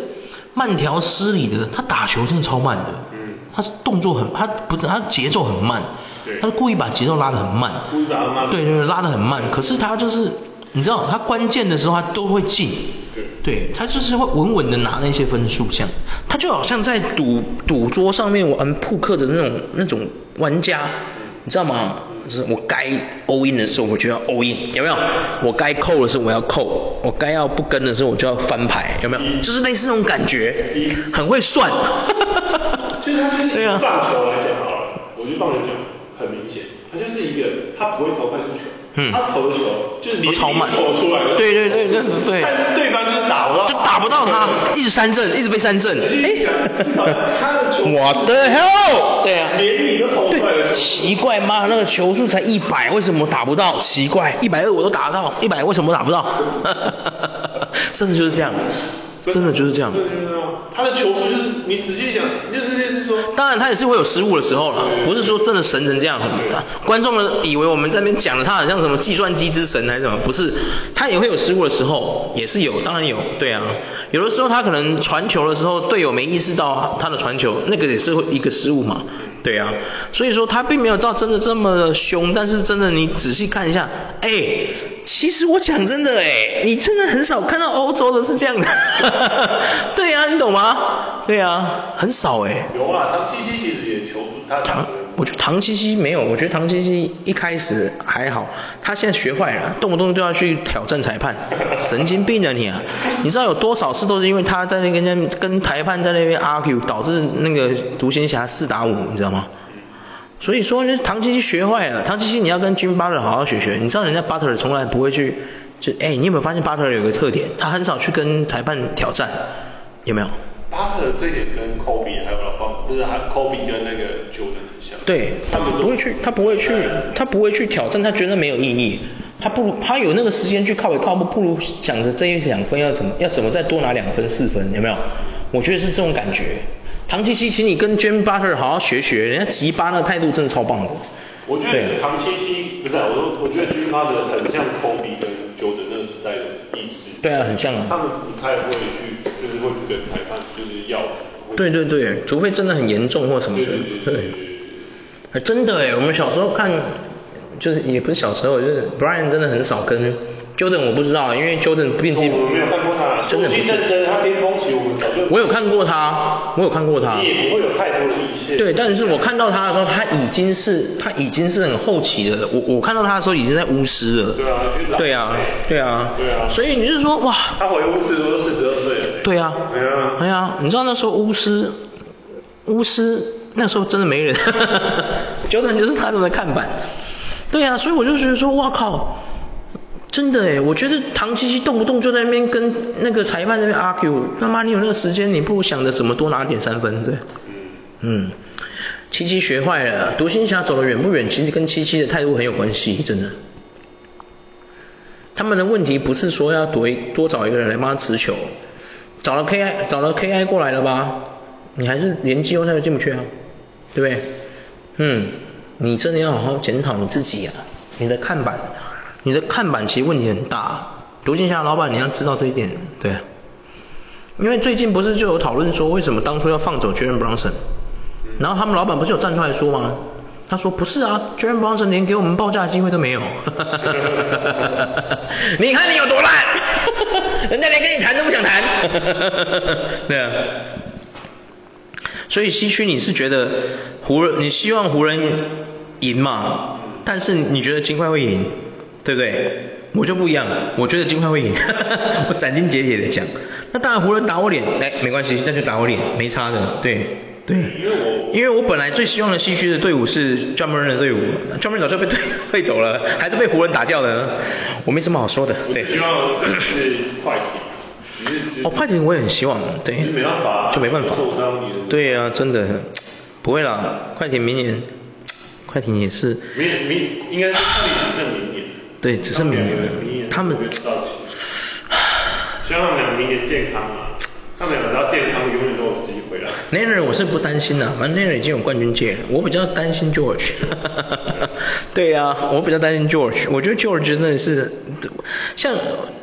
慢条斯理的，他打球真的超慢的，嗯，他是动作很，他不是他节奏很慢。他是故意把节奏拉得很慢，故意把它慢，对对对，拉得很慢。可是他就是，你知道，他关键的时候他都会进，对，对他就是会稳稳的拿那些分数，这样。他就好像在赌赌桌上面玩扑克的那种那种玩家，你知道吗？就是我该 all in 的时候我就要 all in，有没有？我该扣的时候我要扣，我该要不跟的时候我就要翻牌，有没有？就是类似那种感觉，很会算。就是他就是棒球来讲好了，我觉得棒球讲。很明显，他就是一个，他不会投快速球，嗯，他投的球就是你超慢。投出来的，对对对对对，但是对方就是打不到，就打不到他，一直三振，一直被三振。哎，他的球我的 hell，对啊，连你都投出来的奇怪吗，那个球速才一百，为什么打不到？奇怪，一百二我都打得到，一百为什么打不到？真的就是这样，真的就是这样。真的就是这样。他的球速就是你仔细想，就是类似说，当然他也是会有失误的时候啦，不是说真的神成这样。观众们以为我们在那边讲的他好像什么计算机之神还是什么，不是，他也会有失误的时候，也是有，当然有，对啊。有的时候他可能传球的时候队友没意识到他的传球，那个也是会一个失误嘛，对啊。所以说他并没有到真的这么凶，但是真的你仔细看一下，哎，其实我讲真的哎，你真的很少看到欧洲的是这样的，对啊，你懂吗？对啊，很少哎。有啊，唐七七其实也求出，他唐，我觉得唐七七没有，我觉得唐七七一开始还好，他现在学坏了，动不动就要去挑战裁判，神经病啊你啊！你知道有多少次都是因为他在那边跟裁判在那边 argue，导致那个独行侠四打五，你知道吗？所以说，唐七七学坏了，唐七七你要跟 Jimmy Butler 好好学学，你知道人家 Butler 从来不会去，就哎，你有没有发现 Butler 有个特点，他很少去跟裁判挑战，有没有？巴特这点跟科比还有老方，就是他科比跟那个 Jordan 很像。对，他不会去，他不会去，他不会去挑战，他觉得没有意义。他不如他有那个时间去靠一靠北，不如想着这一两分要怎么要怎么再多拿两分四分，有没有？我觉得是这种感觉。唐七七，请你跟 Jimmy Butler 好好学学，人家吉巴那个态度真的超棒的。我觉得唐七七不是，我说我觉得 Jimmy Butler 很像科比跟 Jordan 那个时代的意思。对啊，很像啊。他们不太会去，就是会去跟裁判就是要。对对对，除非真的很严重或什么的。对，对，对，对，对。真的哎，我们小时候看，就是也不是小时候，就是 Brian 真的很少跟 Jordan，我不知道，因为 Jordan 毕竟。我没有看过他。真的不是。他巅峰期我们早就。我有看过他，我有看过他。你也不会有太多的意见。对，但是我看到他的时候，他已经是他已经是很后期的。我我看到他的时候已经在巫师了。对啊，对啊，对啊。对啊。所以你就说哇。他回巫师都四十二岁了。对啊。对啊。对啊，你知道那时候巫师。巫师那时候真的没人，Jordan 就是他们的看板。对啊，所以我就觉得说，哇靠，真的诶，我觉得唐七七动不动就在那边跟那个裁判那边 argue，他妈你有那个时间，你不如想着怎么多拿点三分，对。嗯。七七学坏了，独行侠走得远不远，其实跟七七的态度很有关系，真的。他们的问题不是说要多多找一个人来帮他持球，找了 KI 找了 KI 过来了吧？你还是连季后赛都进不去啊，对不对？嗯，你真的要好好检讨你自己啊，你的看板，你的看板其实问题很大。独行侠老板你要知道这一点，对。因为最近不是就有讨论说，为什么当初要放走 j a r e n Brunson？然后他们老板不是有站出来说吗？他说不是啊 j a r e n Brunson 连给我们报价的机会都没有。你看你有多烂，人家连跟你谈都不想谈。对啊。所以西区你是觉得湖人，你希望湖人赢嘛？但是你觉得金块会赢，对不对？我就不一样，我觉得金块会赢，我斩钉截铁的讲。那当然湖人打我脸，哎，没关系，那就打我脸，没差的，对对。因为我因为我本来最希望的西区的队伍是 Ja Morant 的队伍，Ja Morant 早就被退退走了，还是被湖人打掉了，我没什么好说的，对。希望是快艇。哦，快艇我也很希望，对，没办法啊、就没办法，受伤对、啊，真的不会啦，快艇明年，快艇也是，明明应该是快艇只剩明年，对，只是明年了，他们，希望他们俩明年健康啊。他们只要健康，永远都有机会了。Nair 我是不担心啦，反正 Nair 已经有冠军戒了。我比较担心 George。对呀、啊，我比较担心 George。我觉得 George 真的是，像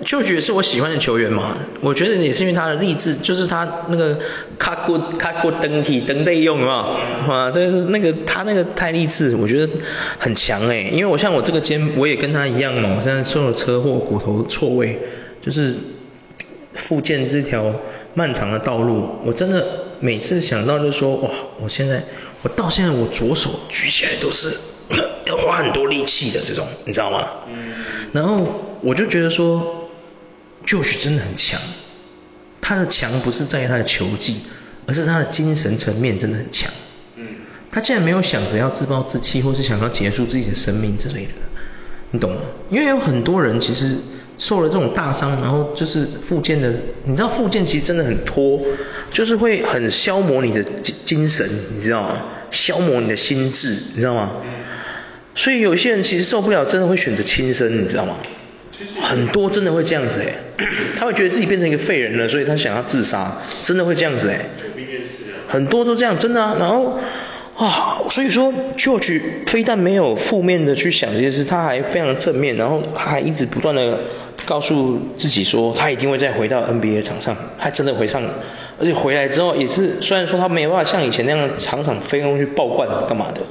George 也是我喜欢的球员嘛。我觉得也是因为他的励志，就是他那个卡过卡过登体登备用啊，啊，这是那个他那个太励志，我觉得很强哎。因为我像我这个肩，我也跟他一样嘛，我现在受了车祸，骨头错位，就是复健这条。漫长的道路，我真的每次想到就说哇，我现在我到现在我左手举起来都是 要花很多力气的这种，你知道吗？嗯。然后我就觉得说，Josh 真的很强，他的强不是在于他的球技，而是他的精神层面真的很强。嗯。他竟然没有想着要自暴自弃，或是想要结束自己的生命之类的。你懂吗？因为有很多人其实受了这种大伤，然后就是复健的，你知道复健其实真的很拖，就是会很消磨你的精精神，你知道吗？消磨你的心智，你知道吗？所以有些人其实受不了，真的会选择轻生，你知道吗？很多真的会这样子哎，他会觉得自己变成一个废人了，所以他想要自杀，真的会这样子哎。很多都这样，真的啊。然后啊，所以说 George 非但没有负面的去想这些事，他还非常正面，然后他还一直不断的告诉自己说，他一定会再回到 NBA 场上，他真的回上，而且回来之后也是，虽然说他没有办法像以前那样场场飞空去爆冠干嘛的。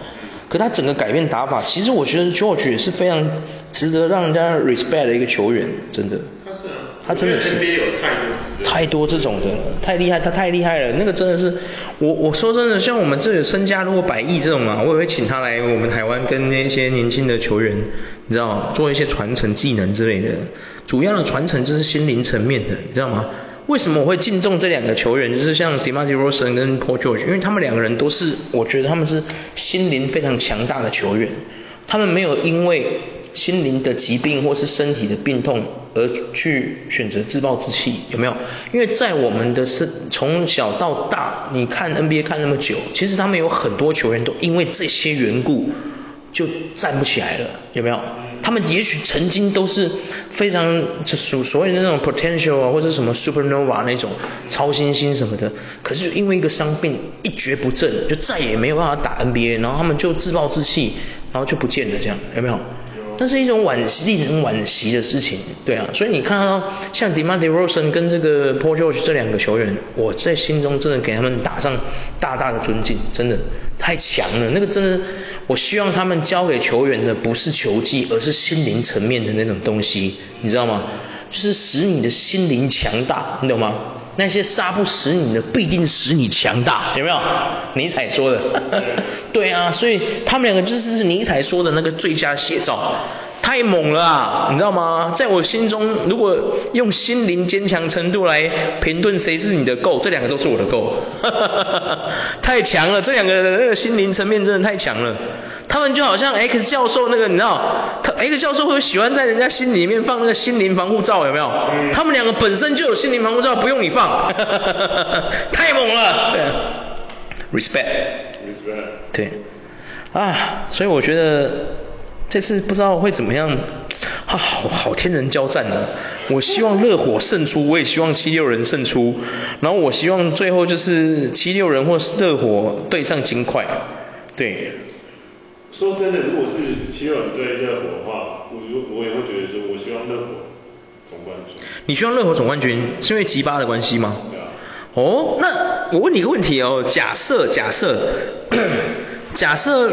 可他整个改变打法，其实我觉得 George 也是非常值得让人家 respect 的一个球员，真的。他是啊。他真的是。NBA 有太多。太多这种的，太厉害，他太厉害了。那个真的是，我我说真的，像我们这里身家如果百亿这种嘛，我也会请他来我们台湾跟那些年轻的球员，你知道吗做一些传承技能之类的。主要的传承就是心灵层面的，你知道吗？为什么我会敬重这两个球员？就是像 DeMar DeRozan 跟 Paul George，因为他们两个人都是，我觉得他们是心灵非常强大的球员。他们没有因为心灵的疾病或是身体的病痛而去选择自暴自弃，有没有？因为在我们的是从小到大，你看 NBA 看那么久，其实他们有很多球员都因为这些缘故就站不起来了，有没有？他们也许曾经都是非常就所所谓的那种 potential 啊，或者什么 supernova 那种超新星什么的，可是因为一个伤病一蹶不振，就再也没有办法打 NBA，然后他们就自暴自弃，然后就不见了，这样有没有？那是一种惋惜，令人惋惜的事情，对啊，所以你看到像 DeMar DeRozan 跟这个 Paul George 这两个球员，我在心中真的给他们打上大大的尊敬，真的太强了，那个真的。我希望他们教给球员的不是球技，而是心灵层面的那种东西，你知道吗？就是使你的心灵强大，你懂吗？那些杀不死你的，必定使你强大，有没有？尼采说的，对啊，所以他们两个就是尼采说的那个最佳写照。太猛了啊，你知道吗？在我心中，如果用心灵坚强程度来评断谁是你的够这两个都是我的 GOAT。太强了，这两个的那个心灵层面真的太强了。他们就好像 X 教授那个，你知道，他 X 教授会喜欢在人家心里面放那个心灵防护罩，有没有？他们两个本身就有心灵防护罩，不用你放。太猛了，对，respect，respect，对，啊，所以我觉得。这次不知道会怎么样，啊，好好天人交战呢。我希望热火胜出，我也希望七六人胜出，然后我希望最后就是七六人或是热火对上金块。对。说真的，如果是七六人对热火的话，我如我也会觉得说，我希望热火总冠军。你希望热火总冠军，是因为吉巴的关系吗？对啊。哦，那我问你一个问题哦，假设假设 假设。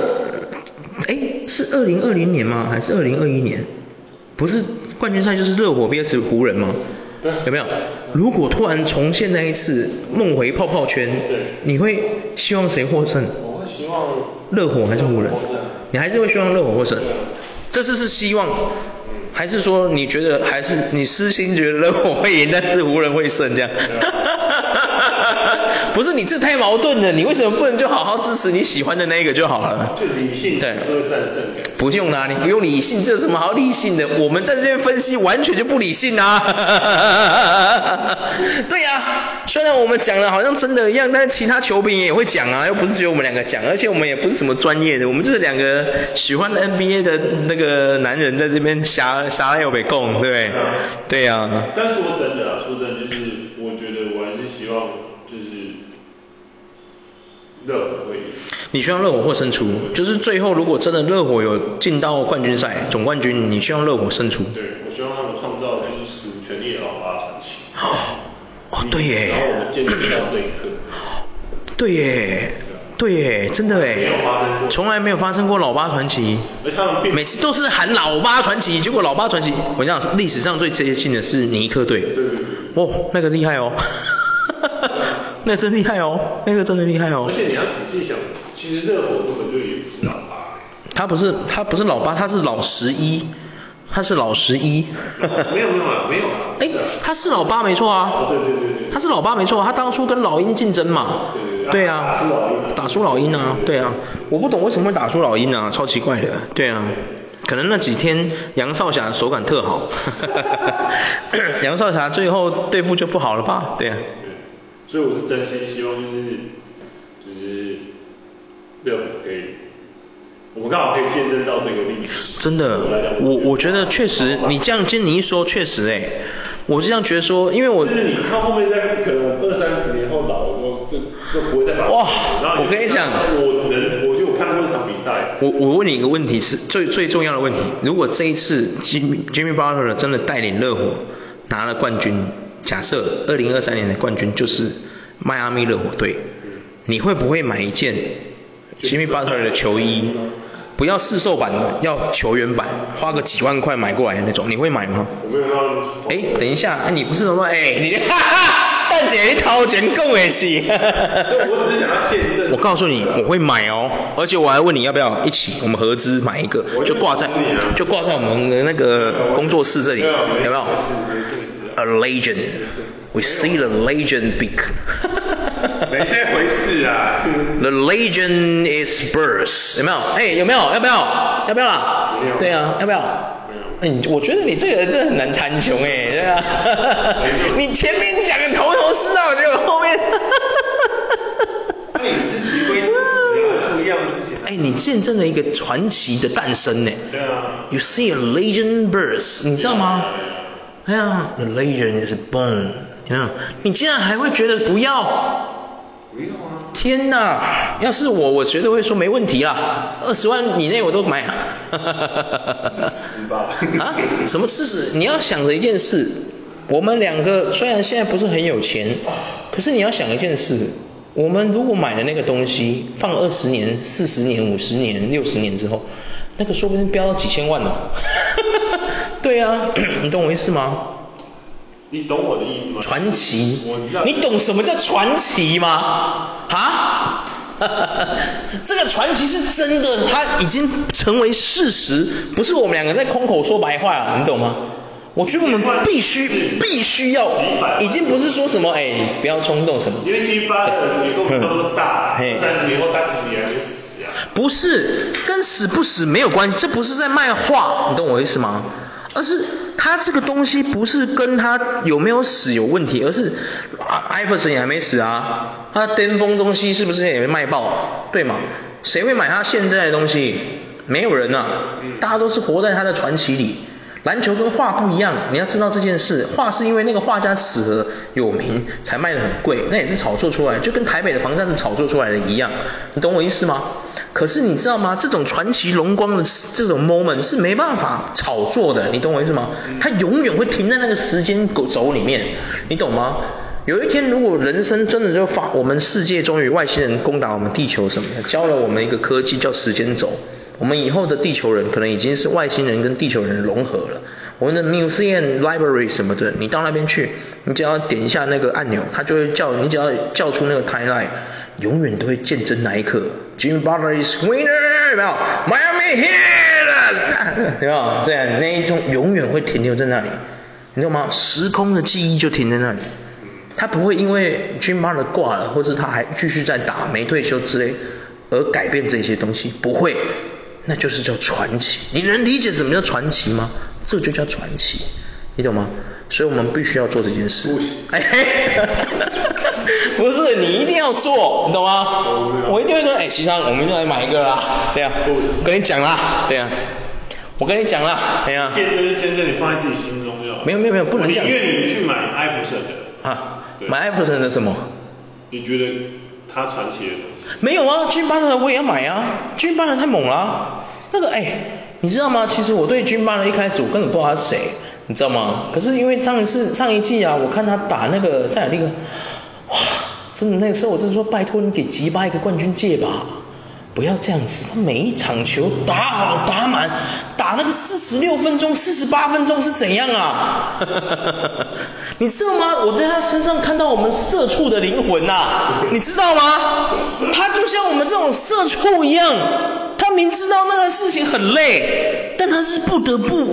哎，是二零二零年吗？还是二零二一年？不是冠军赛就是热火 VS 湖人吗？对。有没有？如果突然重现那一次梦回泡泡圈，对，你会希望谁获胜？希望热火还是湖人？你还是会希望热火获胜？这次是希望，还是说你觉得还是你私心觉得热火会赢，但是无人会胜这样？不是你这太矛盾了，你为什么不能就好好支持你喜欢的那个就好了？就理性，对。不用啦，你不用理性，这有什么好理性的？我们在这边分析完全就不理性啊！对呀、啊，虽然我们讲的好像真的一样，但是其他球评也会讲啊，又不是只有我们两个讲，而且我们也不是什么专业的，我们就是两个喜欢 NBA 的那个男人在这边瞎瞎又北共，对不对？对呀、啊。但说真的啊，说真的，就是我觉得我还是希望就是。热火会赢。你希望热火会胜出，就是最后如果真的热火有进到冠军赛总冠军，你希望热火胜出？对，我希望他们创造就是史无前例的老八传奇。哦，对耶。然后我们坚持到这一刻。对耶，对耶，真的耶。没有发生过。从来没有发生过老八传奇。每次都是喊老八传奇，结果老八传奇，我讲历史上最接近的是尼克队。对对对。哦，那个厉害哦。那真厉害哦，那个真的厉害哦。而且你要仔细想，其实热火根本就也不是老八。他不是，他不是老八，他是老十一，他是老十一。没有没有啊，没有啊。哎，他是老八没错啊。哦对对对对。他是老八没错，他当初跟老鹰竞争嘛。对对对。对啊。打输老鹰啊。对啊。我不懂为什么会打输老鹰啊，超奇怪的。对啊。可能那几天杨少侠手感特好，杨少侠最后对付就不好了吧？对啊。对，所以我是真心希望就是就是热火可以，我们刚好可以见证到这个历史。真的，我我，觉得确实，你这样听你一说，确实哎，我是这样觉得说，因为我就是你看后面在可能二三十年后老的时候，就就不会再发生。哇，我跟你讲，我能我就看过这场比赛。我我问你一个问题是最最重要的问题，如果这一次 Jimmy Jimmy Butler 真的带领热火拿了冠军，假设二零二三年的冠军就是迈阿密热火队，你会不会买一件 Jimmy Butler 的球衣？不要市售版的，要球员版，花个几万块买过来的那种，你会买吗？我没有那哎，等一下，你不是说哎，你哈哈，蛋姐你掏钱供也行。我只是想要见证。我告诉你，我会买哦，而且我还问你要不要一起，我们合资买一个，就挂在，就挂在我们的那个工作室这里，有没有？A legend, we see the legend big. 没这回事啊。The legend is birth，有没有？哎，有没有？要不要？要不要啦？没有。对啊，要不要？没有。哎，我觉得你这个人真的很难参穷哎，对啊。你前面讲的头头是道，结果后面。那你是骑龟子不一样的东哎，你见证了一个传奇的诞生呢。对啊。You see a legend birth，你知道吗？哎呀，The legend is born，你看，你竟然还会觉得不要？不要啊！天哪，要是我，我绝对会说没问题啦，二十万以内我都买。哈哈哈哈哈。啊？什么事实？你要想着一件事，我们两个虽然现在不是很有钱，可是你要想一件事，我们如果买的那个东西放二十年、四十年、五十年、六十年之后，那个说不定飙到几千万呢。对啊，你懂我意思吗？你懂我的意思吗？传奇，我知道。你懂什么叫传奇吗？啊？这个传奇是真的，它已经成为事实，不是我们两个在空口说白话了，你懂吗？我觉得我们必须必须要，已经不是说什么哎，你不要冲动什么。因为金发的也够这么大，三十年后他其实也还没死啊。不是，跟死不死没有关系，这不是在卖画，你懂我意思吗？而是他这个东西不是跟他有没有死有问题，而是艾弗森也还没死啊，他巅峰东西是不是也卖爆，对吗？谁会买他现在的东西？没有人呐，大家都是活在他的传奇里。篮球跟画不一样，你要知道这件事，画是因为那个画家死了有名才卖得很贵，那也是炒作出来，就跟台北的房价是炒作出来的一样，你懂我意思吗？可是你知道吗？这种传奇荣光的这种 moment 是没办法炒作的，你懂我意思吗？它永远会停在那个时间轴里面，你懂吗？有一天如果人生真的就发，我们世界终于外星人攻打我们地球什么的，教了我们一个科技叫时间轴。我们以后的地球人可能已经是外星人跟地球人融合了。我们的 museum library 什么的，你到那边去，你只要点一下那个按钮，它就会叫你，只要叫出那个 timeline，永远都会见证那一刻。Jim Butler is winner，有没有？Miami Heat，有没有？这样那一种永远会停留在那里，你知道吗？时空的记忆就停在那里，他不会因为 Jim Butler 挂了，或是他还继续在打没退休之类而改变这些东西，不会。那就是叫传奇，你能理解什么叫传奇吗？这就叫传奇，你懂吗？所以我们必须要做这件事。不行，哎嘿，不是你一定要做，你懂吗？我一定会说，哎，西昌，我们一定要来买一个啦，对呀，我跟你讲啦，对呀，我跟你讲啦，对呀。见证见证，你放在自己心中要。没有没有没有，不能这样。我宁愿你去买艾弗森的。啊？买艾弗森的什么？你觉得他传奇的东西？没有啊军巴的我也要买啊军巴的太猛了。那个哎，你知道吗？其实我对军巴的一开始我根本不知道他是谁，你知道吗？可是因为上一次上一季啊，我看他打那个塞尔蒂克，哇，真的那个时候我真的说拜托你给吉巴一个冠军戒吧。不要这样子，他每一场球打好打满，打那个四十六分钟、四十八分钟是怎样啊？你知道吗？我在他身上看到我们社畜的灵魂呐、啊，你知道吗？他就像我们这种社畜一样，他明知道那个事情很累，但他是不得不，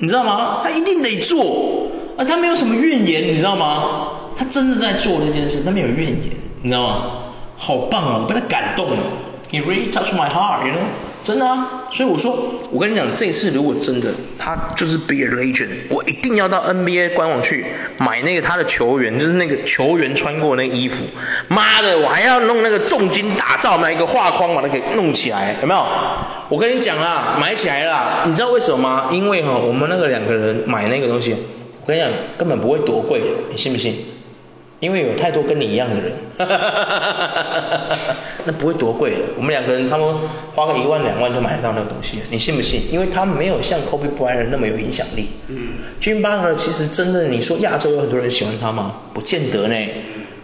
你知道吗？他一定得做，而他没有什么怨言，你知道吗？他真的在做这件事，他没有怨言，你知道吗？好棒哦，我被他感动了。He really touched my heart, you know？真的啊，所以我说，我跟你讲，这次如果真的他就是 be a legend，我一定要到 NBA 官网去买那个他的球员，就是那个球员穿过那衣服。妈的，我还要弄那个重金打造，买一个画框把它给弄起来，有没有？我跟你讲啦，买起来啦，你知道为什么吗？因为哈，我们那个两个人买那个东西，我跟你讲，根本不会多贵，你信不信？因为有太多跟你一样的人，那不会多贵的，我们两个人差不多花个一万两万就买得到那个东西，你信不信？因为他没有像 Kobe Bryant 那么有影响力。嗯。Jimmy Butler 其实真的，你说亚洲有很多人喜欢他吗？不见得呢，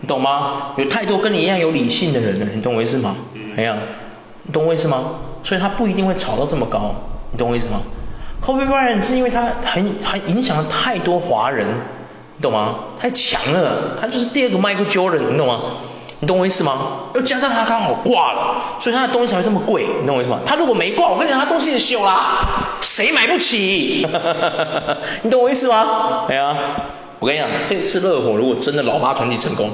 你懂吗？有太多跟你一样有理性的人了，你懂我意思吗？嗯。哎呀，你懂我意思吗？所以他不一定会炒到这么高，你懂我意思吗？Kobe Bryant 是因为他很很影响了太多华人。你懂吗？太强了，他就是第二个 Michael Jordan，你懂吗？你懂我意思吗？又加上他刚好挂了，所以他的东西才会这么贵，你懂我意思吗？他如果没挂，我跟你讲，他东西也秀啦，谁买不起？你懂我意思吗？对啊，我跟你讲，这次热火如果真的老八传奇成功，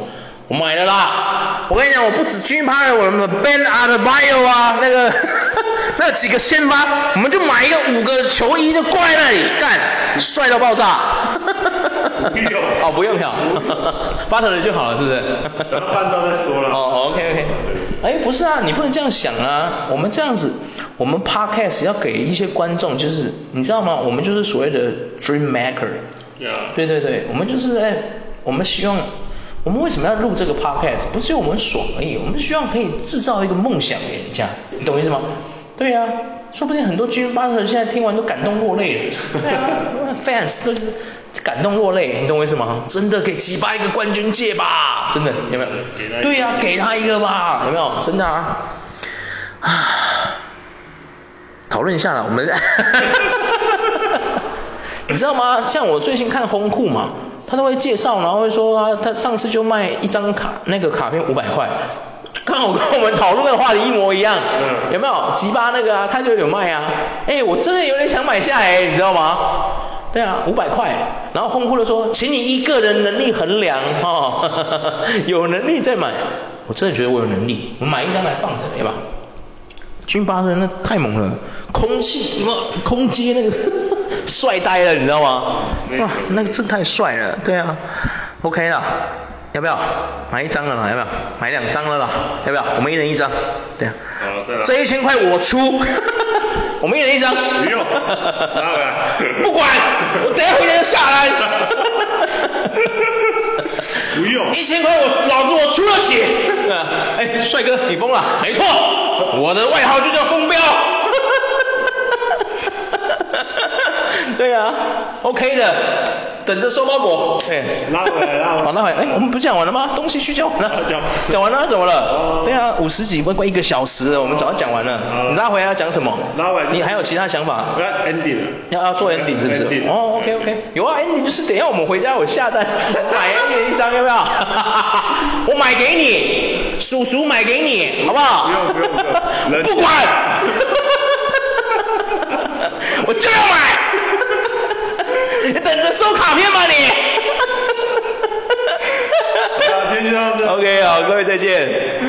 我买了啦。我跟你讲，我不止 Jimmy Butler，我们 Ben Adebayo 啊，那个 那几个先发，我们就买一个五个球衣就挂在那里干，帅到爆炸。不用哦，不用票，巴特勒就好了，是不是？等办到再说了。哦，OK OK。哎，不是啊，你不能这样想啊。我们这样子，我们 Podcast 要给一些观众，就是你知道吗？我们就是所谓的 Dream Maker。Yeah. 对对对，我们就是哎，我们希望，我们为什么要录这个 Podcast？不是我们爽而已，我们希望可以制造一个梦想给人家，你懂我意思吗？对啊，说不定很多 Jimmy Butler 现在听完都感动落泪了。对啊，fans 都。感动落泪，你懂我意思吗？真的给吉巴一个冠军戒吧，真的有没有？对呀、啊，给他一个吧，有没有？真的啊，啊，讨论一下了，我们，你知道吗？像我最近看红库嘛，他都会介绍，然后会说啊，他上次就卖一张卡，那个卡片五百块，刚好跟我们讨论的话题一模一样，嗯、有没有？吉巴那个啊，他就有卖啊，哎，我真的有点想买下来，你知道吗？对啊，五百块，然后轰呼的说，请你依个人能力衡量哦，有能力再买。我真的觉得我有能力，我买一张来放着，对吧？军巴的那太猛了，空气空接那个帅呆了，你知道吗？哇，那个真太帅了，对啊，OK 了，要不要买一张了？要不要买两张了啦？要不要？我们一人一张，对啊，这一千块我出。我们一人一张。不用，拿回来。不管，我等下回家就下来。不用。一千块我老子我出了血。哎，帅哥，你疯了？没错，我的外号就叫疯飙。对啊，OK 的。等着收包裹，哎，拉回来，拉回来，好，拉回来，哎，我们不是讲完了吗？东西需讲完了，讲讲完了，怎么了？对啊，五十几分，快一个小时了，我们早就讲完了。你拉回来要讲什么？拉回来，你还有其他想法？要 ending，要要做 ending 是不是？哦，OK OK，有啊，ending 就是等一下我们回家我下单买元一张，要不要？我买给你，叔叔买给你，好不好？不用不用不用，不管，我就要买。你 等着收卡片吧你！好，今天就到这。OK，好，各位再见。